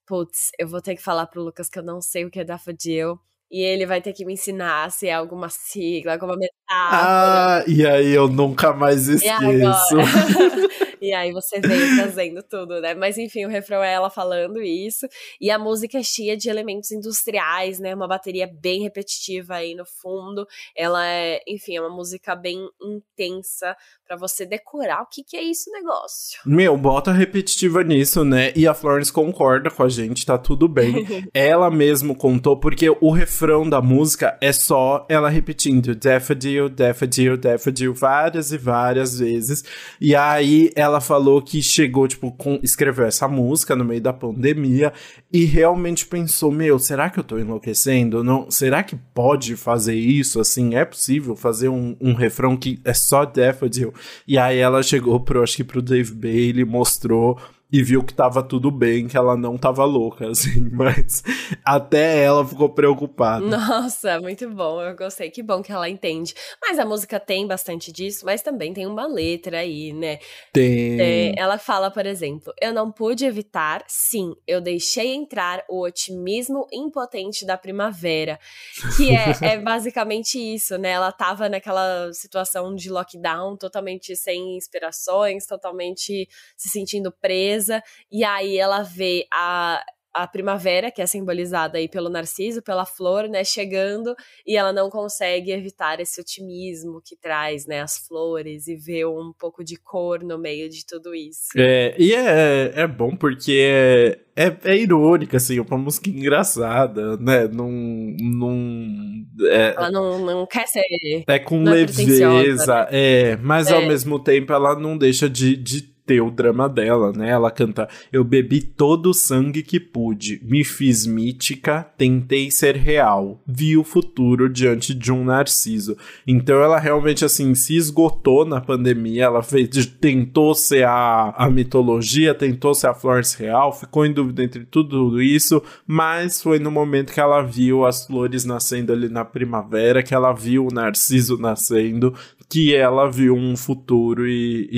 Speaker 2: putz, eu vou ter que falar pro Lucas que eu não sei o que é daffodil. E ele vai ter que me ensinar se é alguma sigla, alguma metáfora.
Speaker 1: Ah, e aí eu nunca mais esqueço.
Speaker 2: E aí você vem trazendo tudo, né? Mas enfim, o refrão é ela falando isso. E a música é cheia de elementos industriais, né? Uma bateria bem repetitiva aí no fundo. Ela é, enfim, é uma música bem intensa para você decorar o que, que é isso negócio.
Speaker 1: Meu, bota repetitiva nisso, né? E a Florence concorda com a gente, tá tudo bem. ela mesmo contou, porque o refrão da música é só ela repetindo Daffodil, Daffodil, Daffodil várias e várias vezes. E aí ela ela falou que chegou, tipo, com, escreveu essa música no meio da pandemia e realmente pensou, meu, será que eu tô enlouquecendo? Não, será que pode fazer isso? Assim, é possível fazer um, um refrão que é só Daffodil? E aí ela chegou pro, acho que pro Dave Bailey, mostrou e viu que tava tudo bem, que ela não tava louca, assim, mas até ela ficou preocupada.
Speaker 2: Nossa, muito bom, eu gostei, que bom que ela entende. Mas a música tem bastante disso, mas também tem uma letra aí, né?
Speaker 1: Tem.
Speaker 2: É, ela fala, por exemplo, eu não pude evitar, sim, eu deixei entrar o otimismo impotente da primavera, que é, é basicamente isso, né? Ela tava naquela situação de lockdown, totalmente sem inspirações, totalmente se sentindo presa, e aí ela vê a a primavera, que é simbolizada aí pelo narciso, pela flor, né, chegando, e ela não consegue evitar esse otimismo que traz, né, as flores e ver um pouco de cor no meio de tudo isso.
Speaker 1: É, e é, é bom porque é, é, é irônica, assim, é uma música engraçada, né, não... não
Speaker 2: é, ela não, não quer ser...
Speaker 1: É com é leveza, é, mas ao é. mesmo tempo ela não deixa de, de ter o drama dela, né? Ela canta: Eu bebi todo o sangue que pude, me fiz mítica, tentei ser real, vi o futuro diante de um narciso. Então ela realmente, assim, se esgotou na pandemia, ela fez, tentou ser a, a mitologia, tentou ser a Florence Real, ficou em dúvida entre tudo isso, mas foi no momento que ela viu as flores nascendo ali na primavera, que ela viu o narciso nascendo, que ela viu um futuro e,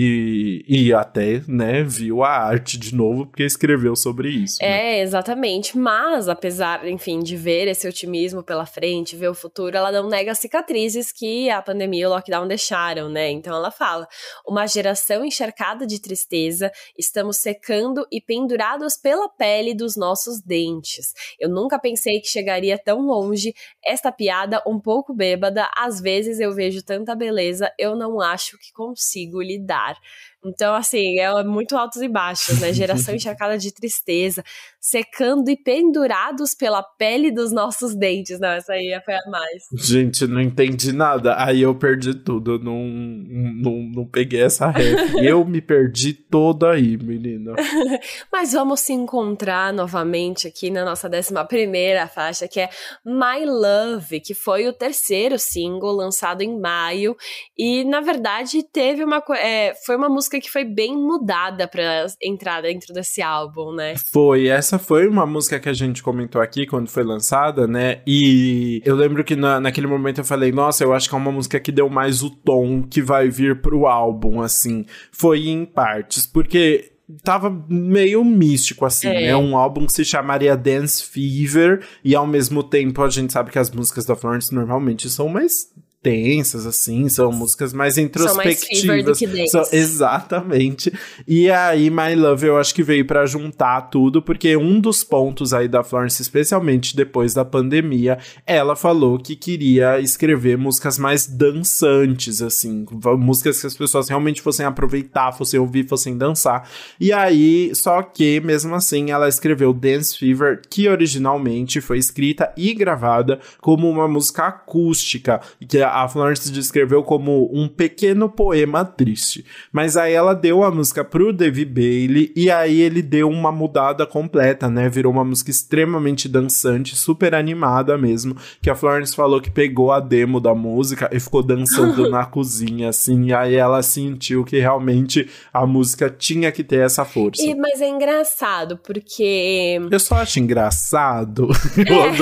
Speaker 1: e, e até até, né, viu a arte de novo porque escreveu sobre isso.
Speaker 2: Né? É, exatamente. Mas, apesar, enfim, de ver esse otimismo pela frente, ver o futuro, ela não nega as cicatrizes que a pandemia e o lockdown deixaram, né? Então ela fala: uma geração encharcada de tristeza, estamos secando e pendurados pela pele dos nossos dentes. Eu nunca pensei que chegaria tão longe. Esta piada, um pouco bêbada, às vezes eu vejo tanta beleza, eu não acho que consigo lidar. Então, assim, é muito altos e baixos, né? Geração encharcada de tristeza, secando e pendurados pela pele dos nossos dentes. Não, essa aí foi a mais.
Speaker 1: Gente, não entendi nada. Aí eu perdi tudo. Não, não, não peguei essa ref. eu me perdi todo aí, menina.
Speaker 2: Mas vamos se encontrar novamente aqui na nossa décima primeira faixa, que é My Love, que foi o terceiro single lançado em maio. E, na verdade, teve uma. É, foi uma música que foi bem mudada pra entrar dentro desse álbum, né?
Speaker 1: Foi. Essa essa foi uma música que a gente comentou aqui quando foi lançada, né? E eu lembro que na, naquele momento eu falei, nossa, eu acho que é uma música que deu mais o tom que vai vir pro álbum, assim. Foi em partes, porque tava meio místico, assim, é. né? Um álbum que se chamaria Dance Fever, e ao mesmo tempo a gente sabe que as músicas da Florence normalmente são mais tensas, assim, são músicas mais introspectivas.
Speaker 2: São mais
Speaker 1: são, exatamente. E aí, My Love, eu acho que veio para juntar tudo, porque um dos pontos aí da Florence, especialmente depois da pandemia, ela falou que queria escrever músicas mais dançantes, assim, músicas que as pessoas realmente fossem aproveitar, fossem ouvir, fossem dançar. E aí, só que, mesmo assim, ela escreveu Dance Fever, que originalmente foi escrita e gravada como uma música acústica, que a Florence descreveu como um pequeno poema triste. Mas aí ela deu a música pro David Bailey e aí ele deu uma mudada completa, né? Virou uma música extremamente dançante, super animada mesmo, que a Florence falou que pegou a demo da música e ficou dançando na cozinha, assim, e aí ela sentiu que realmente a música tinha que ter essa força.
Speaker 2: E, mas é engraçado, porque...
Speaker 1: Eu só acho engraçado.
Speaker 2: É.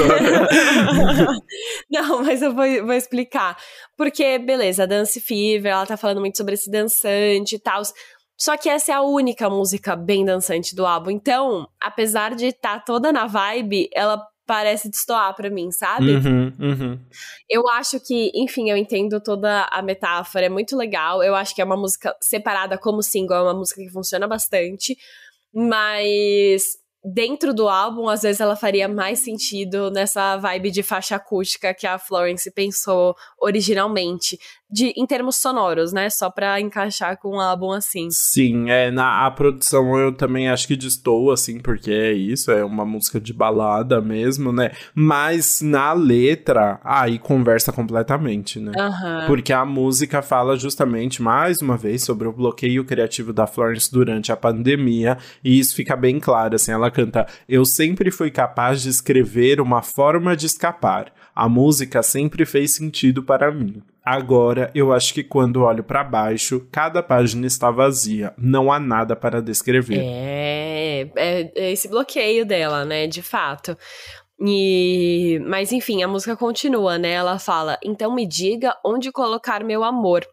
Speaker 2: Não, mas eu vou, vou explicar. Porque, beleza, Dance Fever, ela tá falando muito sobre esse dançante e tal. Só que essa é a única música bem dançante do álbum. Então, apesar de estar tá toda na vibe, ela parece destoar para mim, sabe?
Speaker 1: Uhum, uhum.
Speaker 2: Eu acho que, enfim, eu entendo toda a metáfora, é muito legal. Eu acho que é uma música separada como single, é uma música que funciona bastante. Mas dentro do álbum, às vezes ela faria mais sentido nessa vibe de faixa acústica que a Florence pensou originalmente de, em termos sonoros, né? Só pra encaixar com um álbum assim.
Speaker 1: Sim, é, na a produção eu também acho que distou, assim, porque é isso, é uma música de balada mesmo, né? Mas na letra, aí conversa completamente, né?
Speaker 2: Uhum.
Speaker 1: Porque a música fala justamente, mais uma vez, sobre o bloqueio criativo da Florence durante a pandemia, e isso fica bem claro, assim, ela canta, eu sempre fui capaz de escrever uma forma de escapar, a música sempre fez sentido para mim. Agora, eu acho que quando olho para baixo, cada página está vazia. Não há nada para descrever.
Speaker 2: É, é, é esse bloqueio dela, né? De fato. E, mas enfim, a música continua, né? Ela fala: "Então me diga onde colocar meu amor".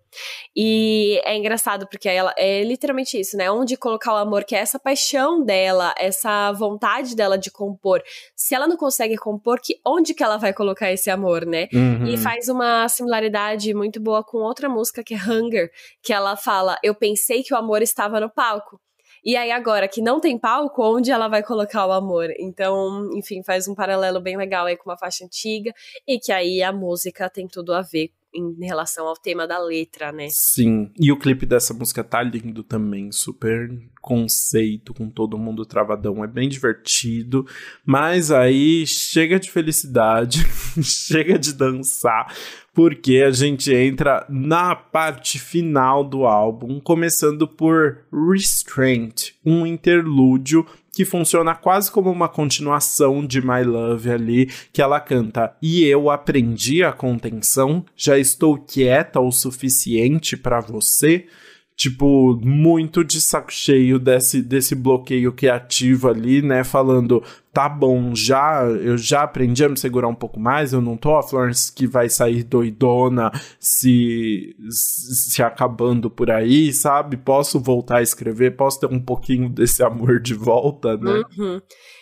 Speaker 2: E é engraçado porque ela é literalmente isso, né? Onde colocar o amor, que é essa paixão dela, essa vontade dela de compor. Se ela não consegue compor, que onde que ela vai colocar esse amor, né?
Speaker 1: Uhum.
Speaker 2: E faz uma similaridade muito boa com outra música que é Hunger, que ela fala: "Eu pensei que o amor estava no palco". E aí, agora que não tem palco, onde ela vai colocar o amor? Então, enfim, faz um paralelo bem legal aí com uma faixa antiga e que aí a música tem tudo a ver em relação ao tema da letra, né?
Speaker 1: Sim. E o clipe dessa música tá lindo também, super conceito, com todo mundo travadão, é bem divertido. Mas aí chega de felicidade, chega de dançar, porque a gente entra na parte final do álbum, começando por Restraint, um interlúdio que funciona quase como uma continuação de My Love ali, que ela canta: "E eu aprendi a contenção, já estou quieta o suficiente para você" tipo, muito de saco cheio desse, desse bloqueio criativo ali, né? Falando, tá bom, já eu já aprendi a me segurar um pouco mais, eu não tô a Florence que vai sair doidona se, se acabando por aí, sabe? Posso voltar a escrever, posso ter um pouquinho desse amor de volta, né?
Speaker 2: Uhum.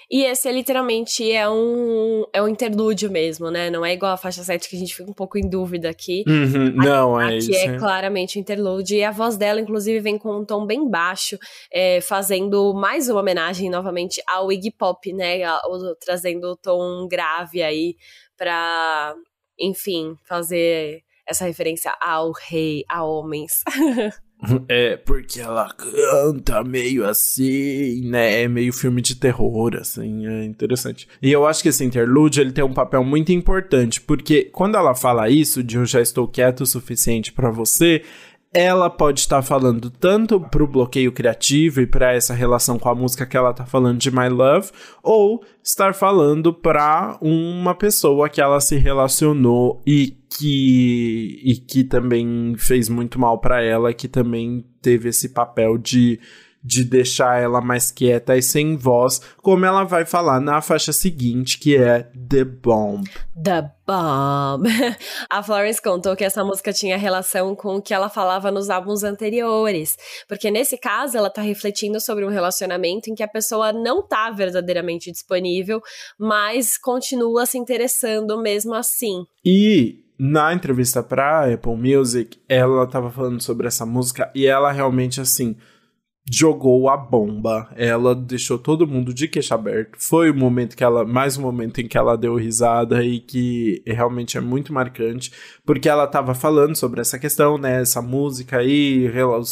Speaker 2: E esse é literalmente é um, é um interlúdio mesmo, né? Não é igual a faixa 7 que a gente fica um pouco em dúvida aqui.
Speaker 1: Uhum, não, é
Speaker 2: aqui
Speaker 1: isso.
Speaker 2: Aqui é claramente um interlúdio. E a voz dela, inclusive, vem com um tom bem baixo, é, fazendo mais uma homenagem novamente ao Iggy Pop, né? O, trazendo o tom grave aí pra, enfim, fazer essa referência ao rei, a homens.
Speaker 1: É, porque ela canta meio assim, né? É meio filme de terror, assim, é interessante. E eu acho que esse interlude, ele tem um papel muito importante, porque quando ela fala isso, de eu já estou quieto o suficiente para você, ela pode estar falando tanto pro bloqueio criativo e para essa relação com a música que ela tá falando de My Love, ou estar falando para uma pessoa que ela se relacionou e que e que também fez muito mal para ela, que também teve esse papel de de deixar ela mais quieta e sem voz, como ela vai falar na faixa seguinte, que é The Bomb.
Speaker 2: The Bomb. A Florence contou que essa música tinha relação com o que ela falava nos álbuns anteriores, porque nesse caso ela tá refletindo sobre um relacionamento em que a pessoa não tá verdadeiramente disponível, mas continua se interessando mesmo assim.
Speaker 1: E na entrevista pra Apple Music, ela tava falando sobre essa música e ela realmente assim jogou a bomba. Ela deixou todo mundo de queixo aberto. Foi o momento que ela, mais um momento em que ela deu risada e que realmente é muito marcante, porque ela tava falando sobre essa questão, né, essa música aí,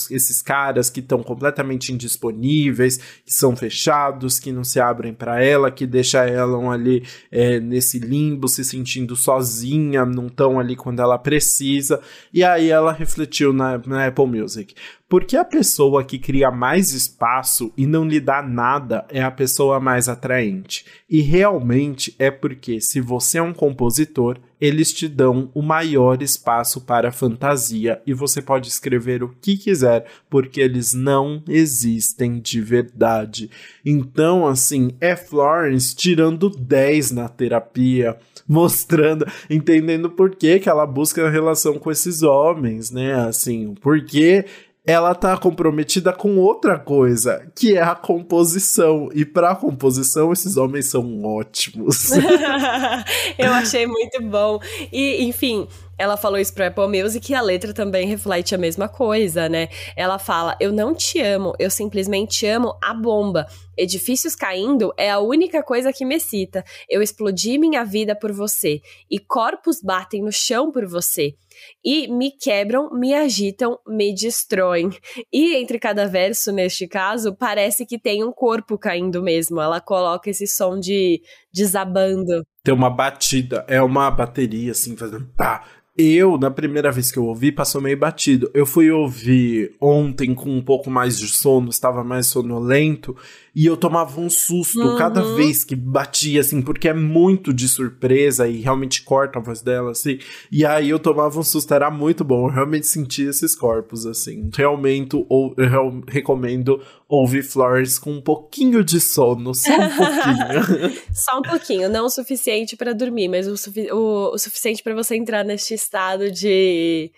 Speaker 1: esses caras que estão completamente indisponíveis, que são fechados, que não se abrem para ela, que deixa ela ali é, nesse limbo, se sentindo sozinha, não tão ali quando ela precisa. E aí ela refletiu na, na Apple Music. Porque a pessoa que cria mais espaço e não lhe dá nada é a pessoa mais atraente. E realmente é porque, se você é um compositor, eles te dão o maior espaço para fantasia e você pode escrever o que quiser, porque eles não existem de verdade. Então, assim, é Florence tirando 10 na terapia, mostrando, entendendo por que, que ela busca a relação com esses homens, né? Assim, porque ela tá comprometida com outra coisa, que é a composição. E pra composição, esses homens são ótimos.
Speaker 2: Eu achei muito bom. E, enfim, ela falou isso pro Apple Music e a letra também reflete a mesma coisa, né? Ela fala: Eu não te amo, eu simplesmente amo a bomba. Edifícios caindo é a única coisa que me excita. Eu explodi minha vida por você. E corpos batem no chão por você. E me quebram, me agitam, me destroem. E entre cada verso, neste caso, parece que tem um corpo caindo mesmo. Ela coloca esse som de desabando.
Speaker 1: Tem uma batida, é uma bateria assim, fazendo pá, eu, na primeira vez que eu ouvi, passou meio batido. Eu fui ouvir ontem com um pouco mais de sono, estava mais sonolento, e eu tomava um susto uhum. cada vez que batia, assim, porque é muito de surpresa e realmente corta a voz dela, assim. E aí eu tomava um susto, era muito bom. Eu realmente senti esses corpos, assim. Realmente, ou, eu recomendo ouvir Flores com um pouquinho de sono, só um pouquinho.
Speaker 2: só um pouquinho, não o suficiente para dormir, mas o, o, o suficiente para você entrar neste estado de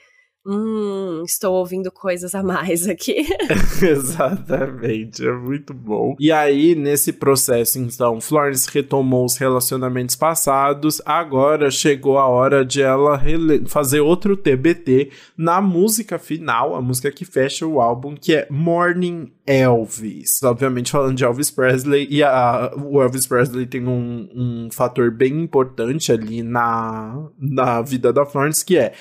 Speaker 2: Hum, estou ouvindo coisas a mais aqui.
Speaker 1: Exatamente, é muito bom. E aí, nesse processo, então, Florence retomou os relacionamentos passados. Agora chegou a hora de ela fazer outro TBT na música final, a música que fecha o álbum, que é Morning Elvis. Obviamente, falando de Elvis Presley, e a, o Elvis Presley tem um, um fator bem importante ali na, na vida da Florence, que é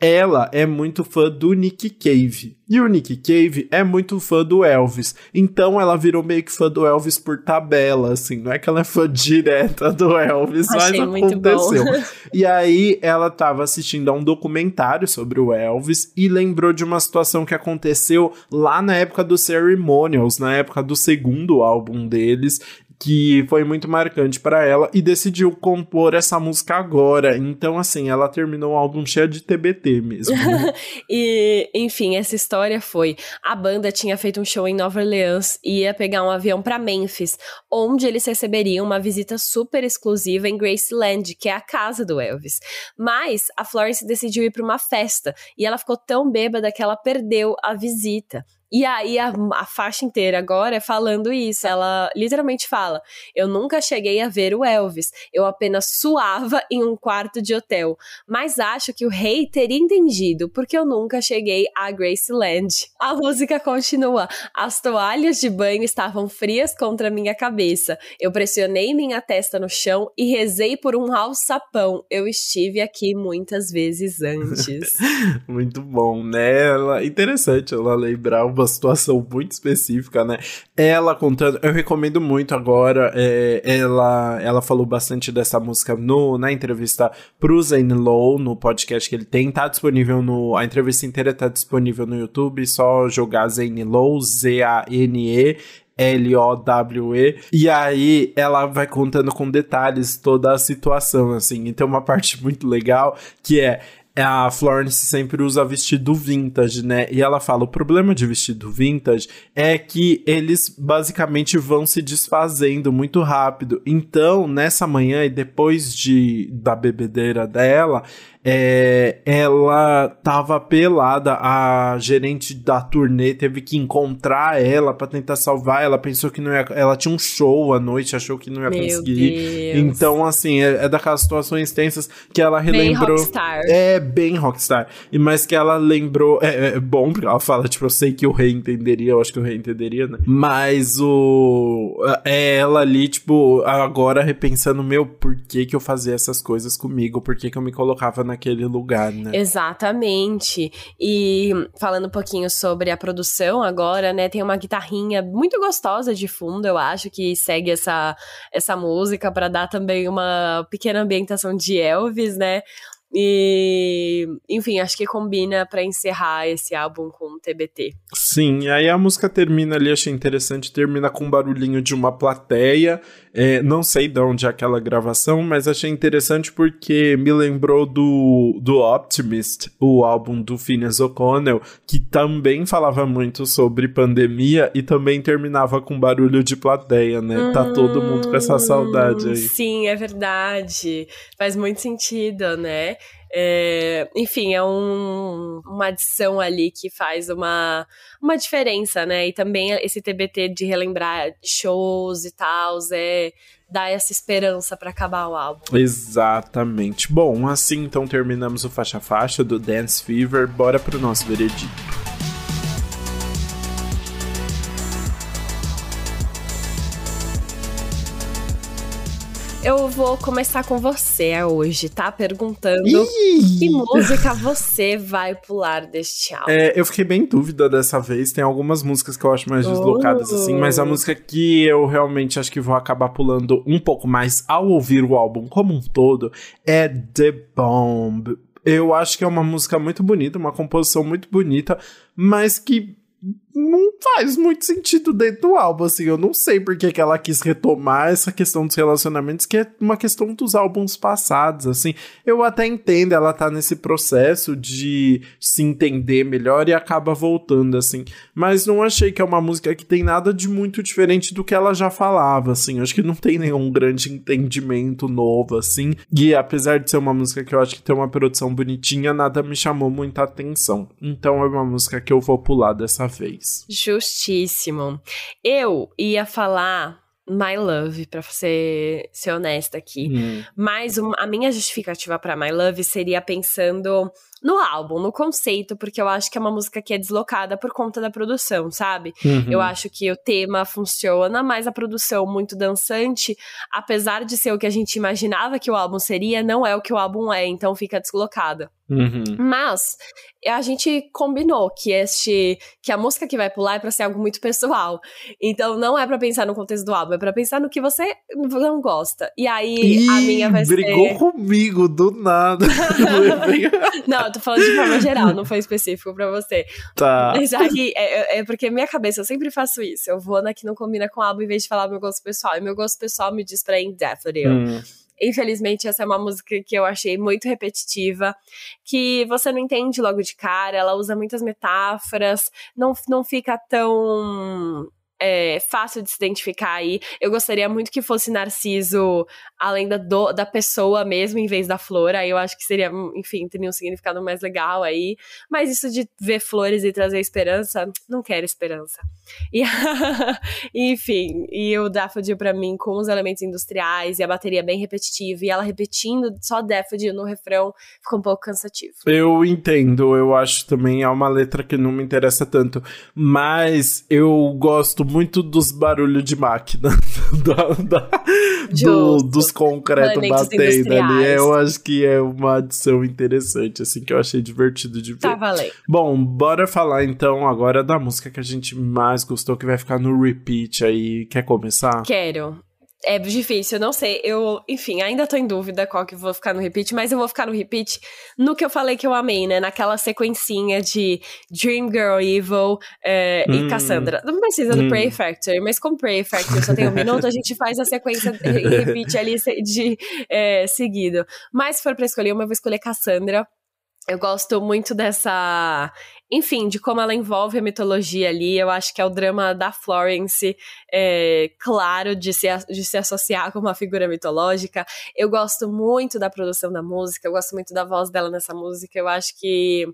Speaker 1: ela é muito fã do Nick Cave. E o Nick Cave é muito fã do Elvis. Então ela virou meio que fã do Elvis por tabela, assim. Não é que ela é fã direta do Elvis, Achei mas aconteceu. e aí ela tava assistindo a um documentário sobre o Elvis e lembrou de uma situação que aconteceu lá na época dos Ceremonials, na época do segundo álbum deles, que foi muito marcante para ela e decidiu compor essa música agora. Então, assim, ela terminou o álbum cheio de TBT mesmo. Né?
Speaker 2: e, enfim, essa história foi: a banda tinha feito um show em Nova Orleans e ia pegar um avião para Memphis, onde eles receberiam uma visita super exclusiva em Graceland, que é a casa do Elvis. Mas a Florence decidiu ir para uma festa e ela ficou tão bêbada que ela perdeu a visita. E aí a, a, faixa inteira agora é falando isso. Ela literalmente fala: Eu nunca cheguei a ver o Elvis. Eu apenas suava em um quarto de hotel. Mas acho que o rei teria entendido, porque eu nunca cheguei a Graceland. A música continua. As toalhas de banho estavam frias contra minha cabeça. Eu pressionei minha testa no chão e rezei por um alçapão. Eu estive aqui muitas vezes antes.
Speaker 1: Muito bom, né? Ela, interessante ela lembrar uma situação muito específica, né? Ela contando, eu recomendo muito agora. É, ela, ela falou bastante dessa música no, na entrevista pro Zane Lowe, no podcast que ele tem. Tá disponível no. A entrevista inteira tá disponível no YouTube. Só jogar Zane Lowe, Z-A-N-E. L-O-W-E. E aí ela vai contando com detalhes toda a situação, assim. E tem uma parte muito legal que é a Florence sempre usa vestido vintage, né? E ela fala: o problema de vestido vintage é que eles basicamente vão se desfazendo muito rápido. Então, nessa manhã e depois de da bebedeira dela, é, ela tava pelada, a gerente da turnê teve que encontrar ela para tentar salvar. Ela pensou que não ia. Ela tinha um show à noite, achou que não ia Meu conseguir. Deus. Então, assim, é, é, daquelas situações tensas que ela relembrou. Bem rockstar. É, bem rockstar. E mas que ela lembrou. É, é bom, porque ela fala, tipo, eu sei que o rei entenderia, eu acho que o rei entenderia, né? Mas o. É ela ali, tipo, agora repensando, meu, por que que eu fazia essas coisas comigo? Por que que eu me colocava naquele lugar, né?
Speaker 2: Exatamente. E falando um pouquinho sobre a produção agora, né? Tem uma guitarrinha muito gostosa de fundo, eu acho, que segue essa, essa música para dar também uma pequena ambientação de Elvis, né? E, enfim, acho que combina para encerrar esse álbum com TBT.
Speaker 1: Sim, aí a música termina ali, achei interessante, termina com um barulhinho de uma plateia. É, não sei de onde é aquela gravação, mas achei interessante porque me lembrou do, do Optimist, o álbum do Phineas O'Connell, que também falava muito sobre pandemia e também terminava com barulho de plateia, né? Hum, tá todo mundo com essa saudade aí.
Speaker 2: Sim, é verdade. Faz muito sentido, né? É, enfim, é um, uma adição ali que faz uma, uma diferença, né? E também esse TBT de relembrar shows e tal, é dar essa esperança para acabar o álbum.
Speaker 1: Exatamente. Bom, assim então terminamos o faixa faixa do Dance Fever. Bora pro nosso veredito.
Speaker 2: Eu vou começar com você hoje, tá? Perguntando Ih! que música você vai pular deste álbum.
Speaker 1: É, eu fiquei bem em dúvida dessa vez. Tem algumas músicas que eu acho mais deslocadas, assim, mas a oh. música que eu realmente acho que vou acabar pulando um pouco mais ao ouvir o álbum como um todo é The Bomb. Eu acho que é uma música muito bonita, uma composição muito bonita, mas que não faz muito sentido dentro do álbum, assim. Eu não sei porque que ela quis retomar essa questão dos relacionamentos, que é uma questão dos álbuns passados, assim. Eu até entendo, ela tá nesse processo de se entender melhor e acaba voltando, assim. Mas não achei que é uma música que tem nada de muito diferente do que ela já falava, assim. acho que não tem nenhum grande entendimento novo, assim. E apesar de ser uma música que eu acho que tem uma produção bonitinha, nada me chamou muita atenção. Então é uma música que eu vou pular dessa vez.
Speaker 2: Justíssimo. Eu ia falar My Love, pra ser, ser honesta aqui. Hum. Mas a minha justificativa para My Love seria pensando no álbum, no conceito, porque eu acho que é uma música que é deslocada por conta da produção, sabe? Uhum. Eu acho que o tema funciona, mas a produção muito dançante, apesar de ser o que a gente imaginava que o álbum seria, não é o que o álbum é, então fica deslocada. Uhum. Mas a gente combinou que este que a música que vai pular é para ser algo muito pessoal. Então não é para pensar no contexto do álbum, é para pensar no que você não gosta. E aí Ih, a minha vai
Speaker 1: brigou ser brigou comigo do nada.
Speaker 2: não, eu tô falando de forma geral, não foi específico para você.
Speaker 1: Tá.
Speaker 2: Mas aí é, é, é, porque minha cabeça eu sempre faço isso. Eu vou na que não combina com o álbum em vez de falar meu gosto pessoal. E meu gosto pessoal me diz para Indefinite. Hum. Infelizmente, essa é uma música que eu achei muito repetitiva, que você não entende logo de cara, ela usa muitas metáforas, não, não fica tão é, fácil de se identificar aí. Eu gostaria muito que fosse Narciso além da, do, da pessoa mesmo, em vez da flor. Aí eu acho que seria, enfim, teria um significado mais legal aí. Mas isso de ver flores e trazer esperança, não quero esperança. E, enfim, e o Daffodil para mim, com os elementos industriais e a bateria bem repetitiva, e ela repetindo só Daffodil no refrão, ficou um pouco cansativo.
Speaker 1: Eu entendo, eu acho também é uma letra que não me interessa tanto, mas eu gosto muito dos barulhos de máquina, da, da, do, dos concretos batendo ali. Eu acho que é uma adição interessante, assim, que eu achei divertido de ver.
Speaker 2: Tá valendo.
Speaker 1: Bom, bora falar então agora da música que a gente mais gostou, que vai ficar no repeat aí. Quer começar?
Speaker 2: Quero. É difícil, eu não sei. Eu, enfim, ainda tô em dúvida qual que vou ficar no repeat, mas eu vou ficar no repeat no que eu falei que eu amei, né? Naquela sequencinha de Dream Girl Evil é, hum. e Cassandra. Não precisa hum. do Prey Factor, mas com Prey Factor só tem um minuto, a gente faz a sequência repeat ali de é, seguido. Mas se for pra escolher uma, eu vou escolher Cassandra. Eu gosto muito dessa enfim, de como ela envolve a mitologia ali. Eu acho que é o drama da Florence, é, claro, de se, de se associar com uma figura mitológica. Eu gosto muito da produção da música, eu gosto muito da voz dela nessa música. Eu acho que,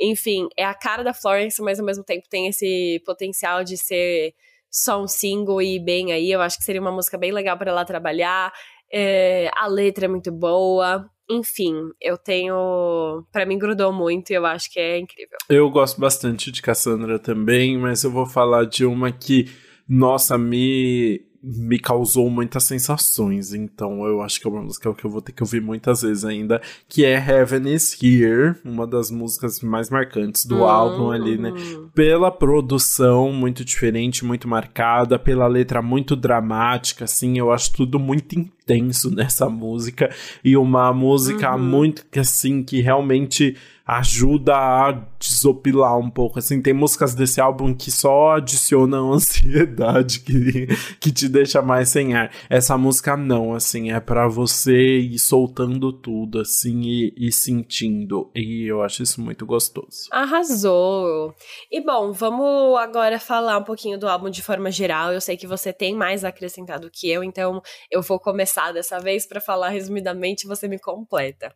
Speaker 2: enfim, é a cara da Florence, mas ao mesmo tempo tem esse potencial de ser só um single e bem aí. Eu acho que seria uma música bem legal para ela trabalhar. É, a letra é muito boa. Enfim, eu tenho. para mim, grudou muito e eu acho que é incrível.
Speaker 1: Eu gosto bastante de Cassandra também, mas eu vou falar de uma que, nossa, me me causou muitas sensações, então eu acho que é uma música que eu vou ter que ouvir muitas vezes ainda, que é Heaven is Here, uma das músicas mais marcantes do álbum ali, né? Pela produção muito diferente, muito marcada, pela letra muito dramática, assim, eu acho tudo muito intenso nessa música e uma música uhum. muito assim que realmente ajuda a desopilar um pouco. Assim, tem músicas desse álbum que só adicionam ansiedade, que, que te deixa mais sem ar. Essa música não, assim, é para você ir soltando tudo, assim, e, e sentindo. E eu acho isso muito gostoso.
Speaker 2: Arrasou! E bom, vamos agora falar um pouquinho do álbum de forma geral. Eu sei que você tem mais acrescentado que eu, então eu vou começar dessa vez para falar resumidamente, você me completa.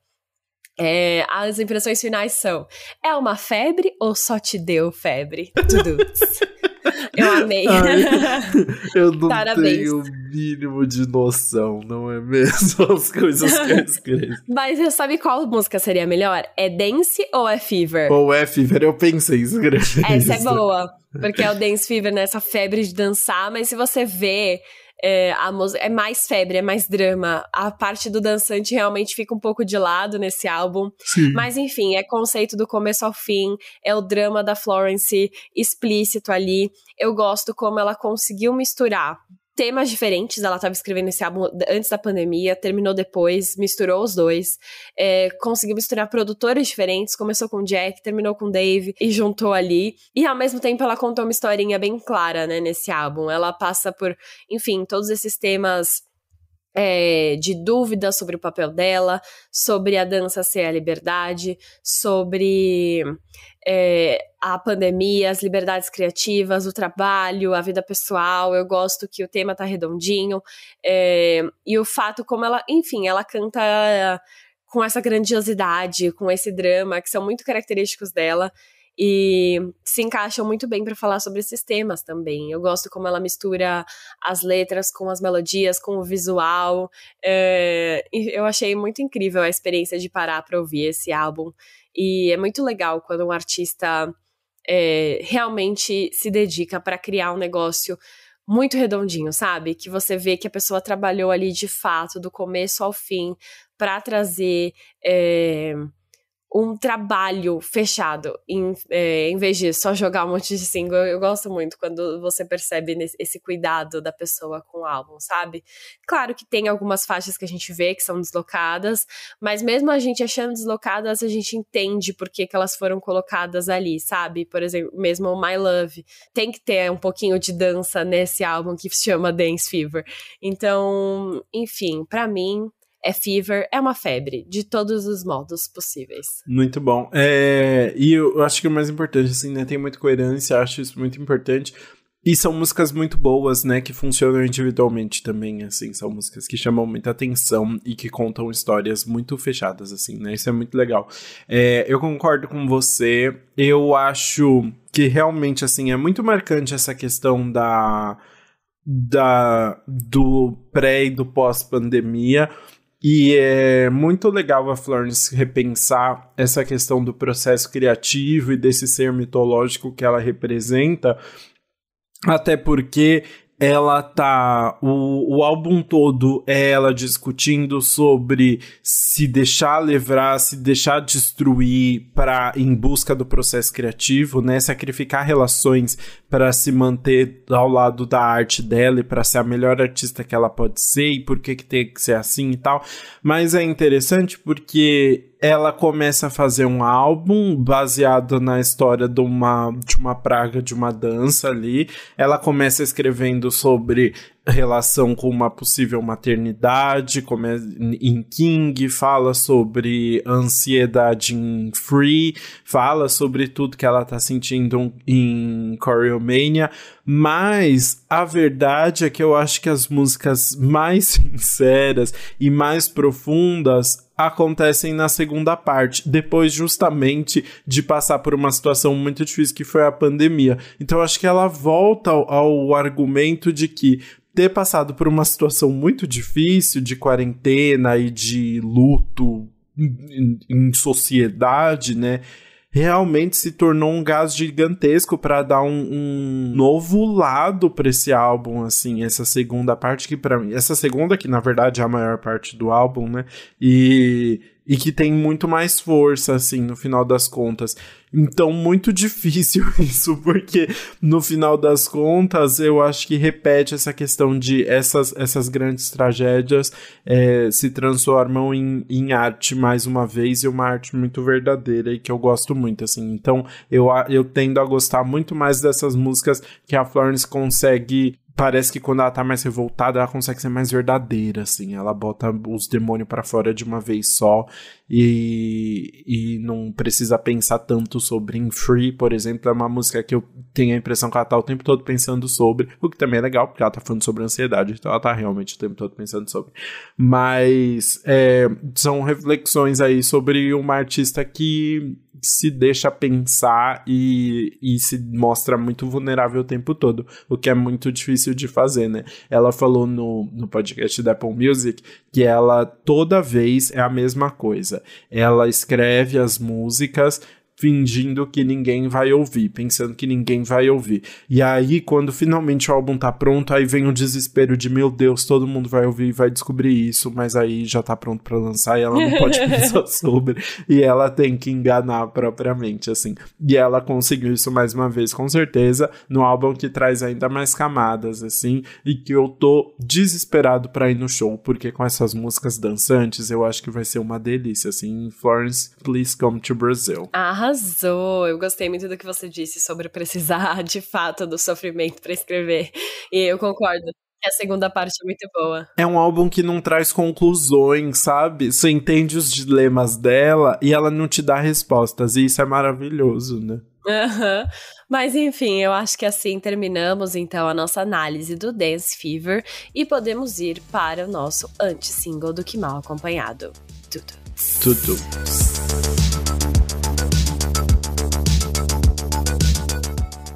Speaker 2: É, as impressões finais são: é uma febre ou só te deu febre? Eu amei. Ai,
Speaker 1: eu não Parabéns. tenho o mínimo de noção, não é mesmo? As coisas que eu escrevo.
Speaker 2: Mas você sabe qual música seria melhor? É Dance ou é Fever?
Speaker 1: Ou é Fever, eu pensei em escrever.
Speaker 2: Essa é boa. Porque é o Dance Fever, né? Essa febre de dançar, mas se você vê é, a é mais febre, é mais drama. A parte do dançante realmente fica um pouco de lado nesse álbum. Sim. Mas enfim, é conceito do começo ao fim, é o drama da Florence explícito ali. Eu gosto como ela conseguiu misturar temas diferentes. Ela estava escrevendo esse álbum antes da pandemia, terminou depois, misturou os dois. É, conseguiu misturar produtores diferentes. Começou com Jack, terminou com Dave e juntou ali. E ao mesmo tempo ela contou uma historinha bem clara, né, nesse álbum. Ela passa por, enfim, todos esses temas é, de dúvidas sobre o papel dela, sobre a dança ser a liberdade, sobre é, a pandemia, as liberdades criativas, o trabalho, a vida pessoal. Eu gosto que o tema tá redondinho. É, e o fato como ela, enfim, ela canta com essa grandiosidade, com esse drama, que são muito característicos dela e se encaixam muito bem para falar sobre esses temas também. Eu gosto como ela mistura as letras com as melodias, com o visual. É, eu achei muito incrível a experiência de parar para ouvir esse álbum. E é muito legal quando um artista é, realmente se dedica para criar um negócio muito redondinho, sabe? Que você vê que a pessoa trabalhou ali de fato, do começo ao fim, para trazer. É, um trabalho fechado, em, é, em vez de só jogar um monte de single. Eu, eu gosto muito quando você percebe nesse, esse cuidado da pessoa com o álbum, sabe? Claro que tem algumas faixas que a gente vê que são deslocadas, mas mesmo a gente achando deslocadas, a gente entende por que, que elas foram colocadas ali, sabe? Por exemplo, mesmo o My Love. Tem que ter um pouquinho de dança nesse álbum que se chama Dance Fever. Então, enfim, para mim, é fever, é uma febre, de todos os modos possíveis.
Speaker 1: Muito bom. É, e eu acho que o mais importante, assim, né? Tem muita coerência, acho isso muito importante. E são músicas muito boas, né? Que funcionam individualmente também, assim. São músicas que chamam muita atenção e que contam histórias muito fechadas, assim, né? Isso é muito legal. É, eu concordo com você. Eu acho que realmente, assim, é muito marcante essa questão da... Da, do pré e do pós-pandemia, e é muito legal a Florence repensar essa questão do processo criativo e desse ser mitológico que ela representa, até porque ela tá. O, o álbum todo é ela discutindo sobre se deixar levar, se deixar destruir para em busca do processo criativo, né? Sacrificar relações para se manter ao lado da arte dela e para ser a melhor artista que ela pode ser e por que, que tem que ser assim e tal. Mas é interessante porque ela começa a fazer um álbum baseado na história de uma, de uma praga de uma dança ali. Ela começa escrevendo sobre relação com uma possível maternidade, como em King, fala sobre ansiedade em Free, fala sobre tudo que ela tá sentindo em Choreomania, mas a verdade é que eu acho que as músicas mais sinceras e mais profundas acontecem na segunda parte, depois justamente de passar por uma situação muito difícil que foi a pandemia. Então acho que ela volta ao, ao argumento de que ter passado por uma situação muito difícil de quarentena e de luto em, em sociedade, né? Realmente se tornou um gás gigantesco para dar um, um, novo lado para esse álbum, assim, essa segunda parte que para mim, essa segunda que na verdade é a maior parte do álbum, né? E e que tem muito mais força, assim, no final das contas. Então, muito difícil isso, porque no final das contas, eu acho que repete essa questão de essas, essas grandes tragédias é, se transformam em, em arte mais uma vez, e uma arte muito verdadeira e que eu gosto muito, assim. Então, eu, eu tendo a gostar muito mais dessas músicas que a Florence consegue parece que quando ela tá mais revoltada, ela consegue ser mais verdadeira, assim. Ela bota os demônios para fora de uma vez só e, e não precisa pensar tanto sobre. Em Free, por exemplo, é uma música que eu tenho a impressão que ela tá o tempo todo pensando sobre, o que também é legal, porque ela tá falando sobre ansiedade, então ela tá realmente o tempo todo pensando sobre. Mas é, são reflexões aí sobre uma artista que se deixa pensar e, e se mostra muito vulnerável o tempo todo, o que é muito difícil de fazer, né? Ela falou no, no podcast da Apple Music que ela toda vez é a mesma coisa. Ela escreve as músicas fingindo que ninguém vai ouvir, pensando que ninguém vai ouvir. E aí, quando finalmente o álbum tá pronto, aí vem o desespero de meu Deus, todo mundo vai ouvir e vai descobrir isso, mas aí já tá pronto para lançar e ela não pode pensar sobre. E ela tem que enganar propriamente, assim. E ela conseguiu isso mais uma vez, com certeza, no álbum que traz ainda mais camadas, assim, e que eu tô desesperado para ir no show, porque com essas músicas dançantes eu acho que vai ser uma delícia, assim. Florence, please come to Brazil.
Speaker 2: Aham arrasou. Eu gostei muito do que você disse sobre precisar de fato do sofrimento para escrever. E eu concordo. A segunda parte é muito boa.
Speaker 1: É um álbum que não traz conclusões, sabe? Você entende os dilemas dela e ela não te dá respostas. E isso é maravilhoso, né?
Speaker 2: Uhum. Mas enfim, eu acho que assim terminamos então a nossa análise do Dance Fever e podemos ir para o nosso anti-single do Que Mal Acompanhado. Tudo.
Speaker 1: Tudo.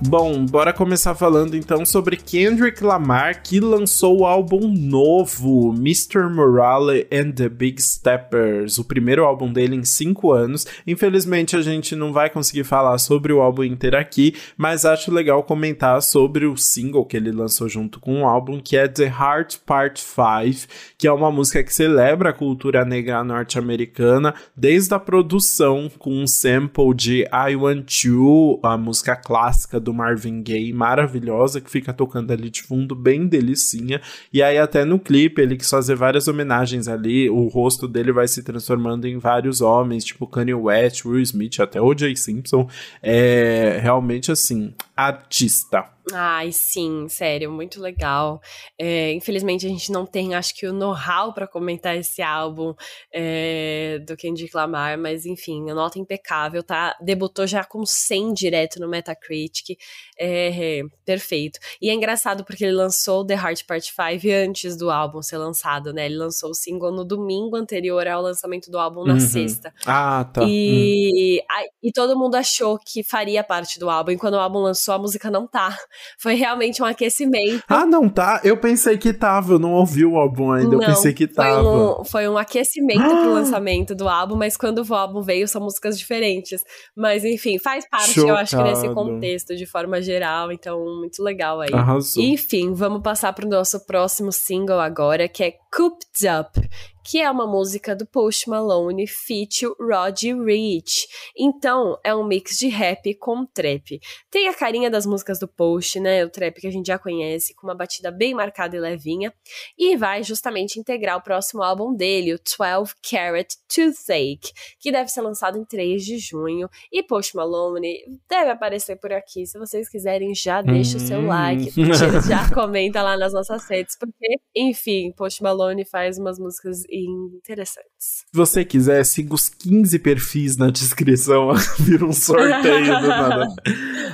Speaker 1: Bom, bora começar falando então sobre Kendrick Lamar, que lançou o álbum novo, Mr. Morale and the Big Steppers, o primeiro álbum dele em cinco anos. Infelizmente a gente não vai conseguir falar sobre o álbum inteiro aqui, mas acho legal comentar sobre o single que ele lançou junto com o álbum, que é The Heart Part 5, que é uma música que celebra a cultura negra norte-americana, desde a produção com um sample de I Want You, a música clássica do Marvin Gaye, maravilhosa, que fica tocando ali de fundo, bem delicinha. E aí, até no clipe, ele quis fazer várias homenagens ali. O rosto dele vai se transformando em vários homens, tipo Kanye West, Will Smith, até o Jay Simpson. É realmente assim, artista.
Speaker 2: Ai, sim, sério, muito legal. É, infelizmente a gente não tem, acho que, o know-how para comentar esse álbum é, do Kendrick Lamar, mas enfim, a nota impecável, tá? Debutou já com 100 direto no Metacritic, é, perfeito. E é engraçado porque ele lançou The Heart Part 5 antes do álbum ser lançado, né? Ele lançou o single no domingo anterior ao lançamento do álbum na uhum. sexta.
Speaker 1: Ah, tá.
Speaker 2: E, hum. a, e todo mundo achou que faria parte do álbum, e quando o álbum lançou, a música não tá. Foi realmente um aquecimento.
Speaker 1: Ah, não tá? Eu pensei que tava, eu não ouvi o álbum ainda, não, eu pensei que tava.
Speaker 2: Foi um, foi um aquecimento ah. pro lançamento do álbum, mas quando o álbum veio são músicas diferentes. Mas enfim, faz parte, Chocado. eu acho que nesse contexto, de forma geral, então muito legal aí.
Speaker 1: Arrasou.
Speaker 2: Enfim, vamos passar pro nosso próximo single agora, que é Cooped Up, que é uma música do Post Malone feat. Roddy Rich. Então, é um mix de rap com trap. Tem a carinha das músicas do Post, né? O trap que a gente já conhece, com uma batida bem marcada e levinha. E vai justamente integrar o próximo álbum dele, o 12 Carat Toothache, que deve ser lançado em 3 de junho. E Post Malone deve aparecer por aqui. Se vocês quiserem, já deixa hum. o seu hum. like, já comenta lá nas nossas redes, porque, enfim, Post Malone faz umas músicas interessantes. Se
Speaker 1: você quiser, siga os 15 perfis na descrição, vira um sorteio do nada.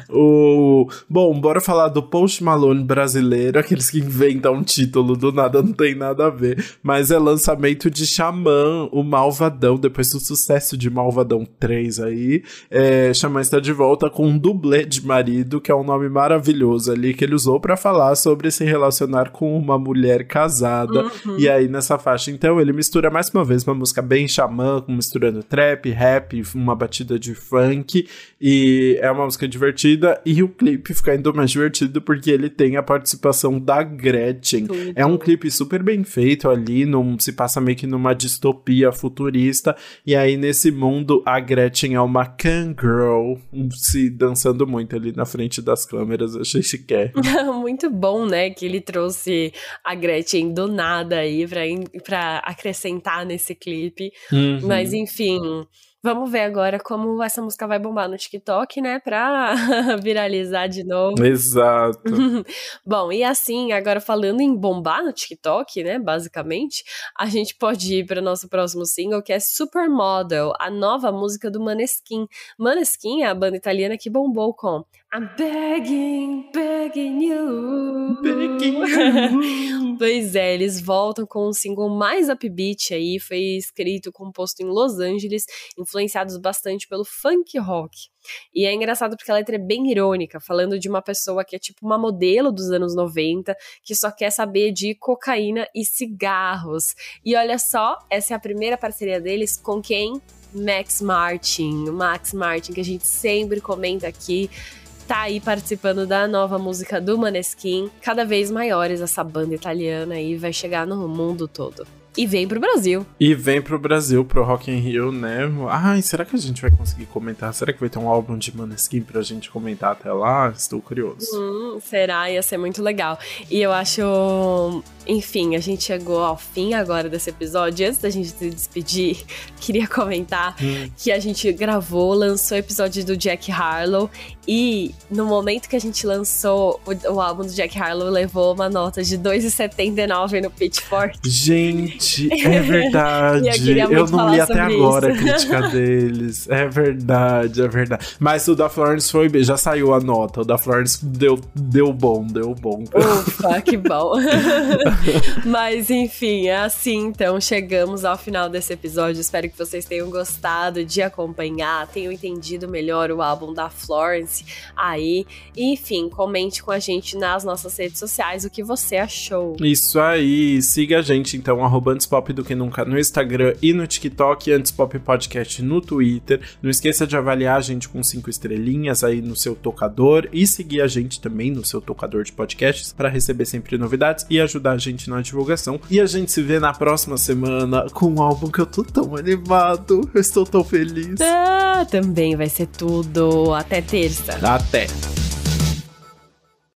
Speaker 1: O... Bom, bora falar do Post Malone brasileiro, aqueles que inventam um título do nada, não tem nada a ver. Mas é lançamento de Xamã, o Malvadão, depois do sucesso de Malvadão 3 aí. É, Xamã está de volta com um dublê de marido, que é um nome maravilhoso ali, que ele usou para falar sobre se relacionar com uma mulher casada. Uhum. E aí, nessa faixa, então, ele mistura mais uma vez uma música bem xamã, misturando trap, rap, uma batida de funk. E é uma música divertida. E o clipe fica ainda mais divertido porque ele tem a participação da Gretchen. Tudo. É um clipe super bem feito ali, num, se passa meio que numa distopia futurista. E aí, nesse mundo, a Gretchen é uma Kangirl, se dançando muito ali na frente das câmeras. Achei chique.
Speaker 2: muito bom, né? Que ele trouxe a Gretchen do nada aí pra acrescentar nesse clipe. Uhum. Mas enfim, Vamos ver agora como essa música vai bombar no TikTok, né? Pra viralizar de novo.
Speaker 1: Exato.
Speaker 2: Bom, e assim, agora falando em bombar no TikTok, né? Basicamente, a gente pode ir para o nosso próximo single, que é Supermodel, a nova música do Maneskin. Maneskin é a banda italiana que bombou com I'm begging, begging you.
Speaker 1: Begging you.
Speaker 2: pois é, eles voltam com um single mais upbeat aí, foi escrito, composto em Los Angeles, influenciados bastante pelo funk rock. E é engraçado porque a letra é bem irônica, falando de uma pessoa que é tipo uma modelo dos anos 90, que só quer saber de cocaína e cigarros. E olha só, essa é a primeira parceria deles com quem? Max Martin. Max Martin, que a gente sempre comenta aqui tá aí participando da nova música do Maneskin. Cada vez maiores essa banda italiana aí vai chegar no mundo todo. E vem pro Brasil.
Speaker 1: E vem pro Brasil, pro Rock in Rio, né? Ai, será que a gente vai conseguir comentar? Será que vai ter um álbum de Maneskin pra gente comentar até lá? Estou curioso.
Speaker 2: Hum, será? Ia ser muito legal. E eu acho enfim, a gente chegou ao fim agora desse episódio. Antes da gente se despedir, queria comentar hum. que a gente gravou, lançou o episódio do Jack Harlow e no momento que a gente lançou o, o álbum do Jack Harlow, levou uma nota de 2,79 no Pitchfork.
Speaker 1: Gente, é verdade. eu, eu não li até agora isso. a crítica deles. É verdade, é verdade. Mas o da Florence foi bem, já saiu a nota. O da Florence deu, deu bom, deu bom.
Speaker 2: Ufa, que bom. Mas enfim, é assim então chegamos ao final desse episódio. Espero que vocês tenham gostado de acompanhar, tenham entendido melhor o álbum da Florence aí. Enfim, comente com a gente nas nossas redes sociais o que você achou.
Speaker 1: Isso aí, siga a gente então, arroba Antspop do que nunca no Instagram e no TikTok, Antspop Podcast no Twitter. Não esqueça de avaliar a gente com cinco estrelinhas aí no seu tocador e seguir a gente também no seu tocador de podcasts para receber sempre novidades e ajudar a gente na divulgação. E a gente se vê na próxima semana com um álbum que eu tô tão animado. Eu estou tão feliz.
Speaker 2: Ah, também vai ser tudo. Até terça.
Speaker 1: Até.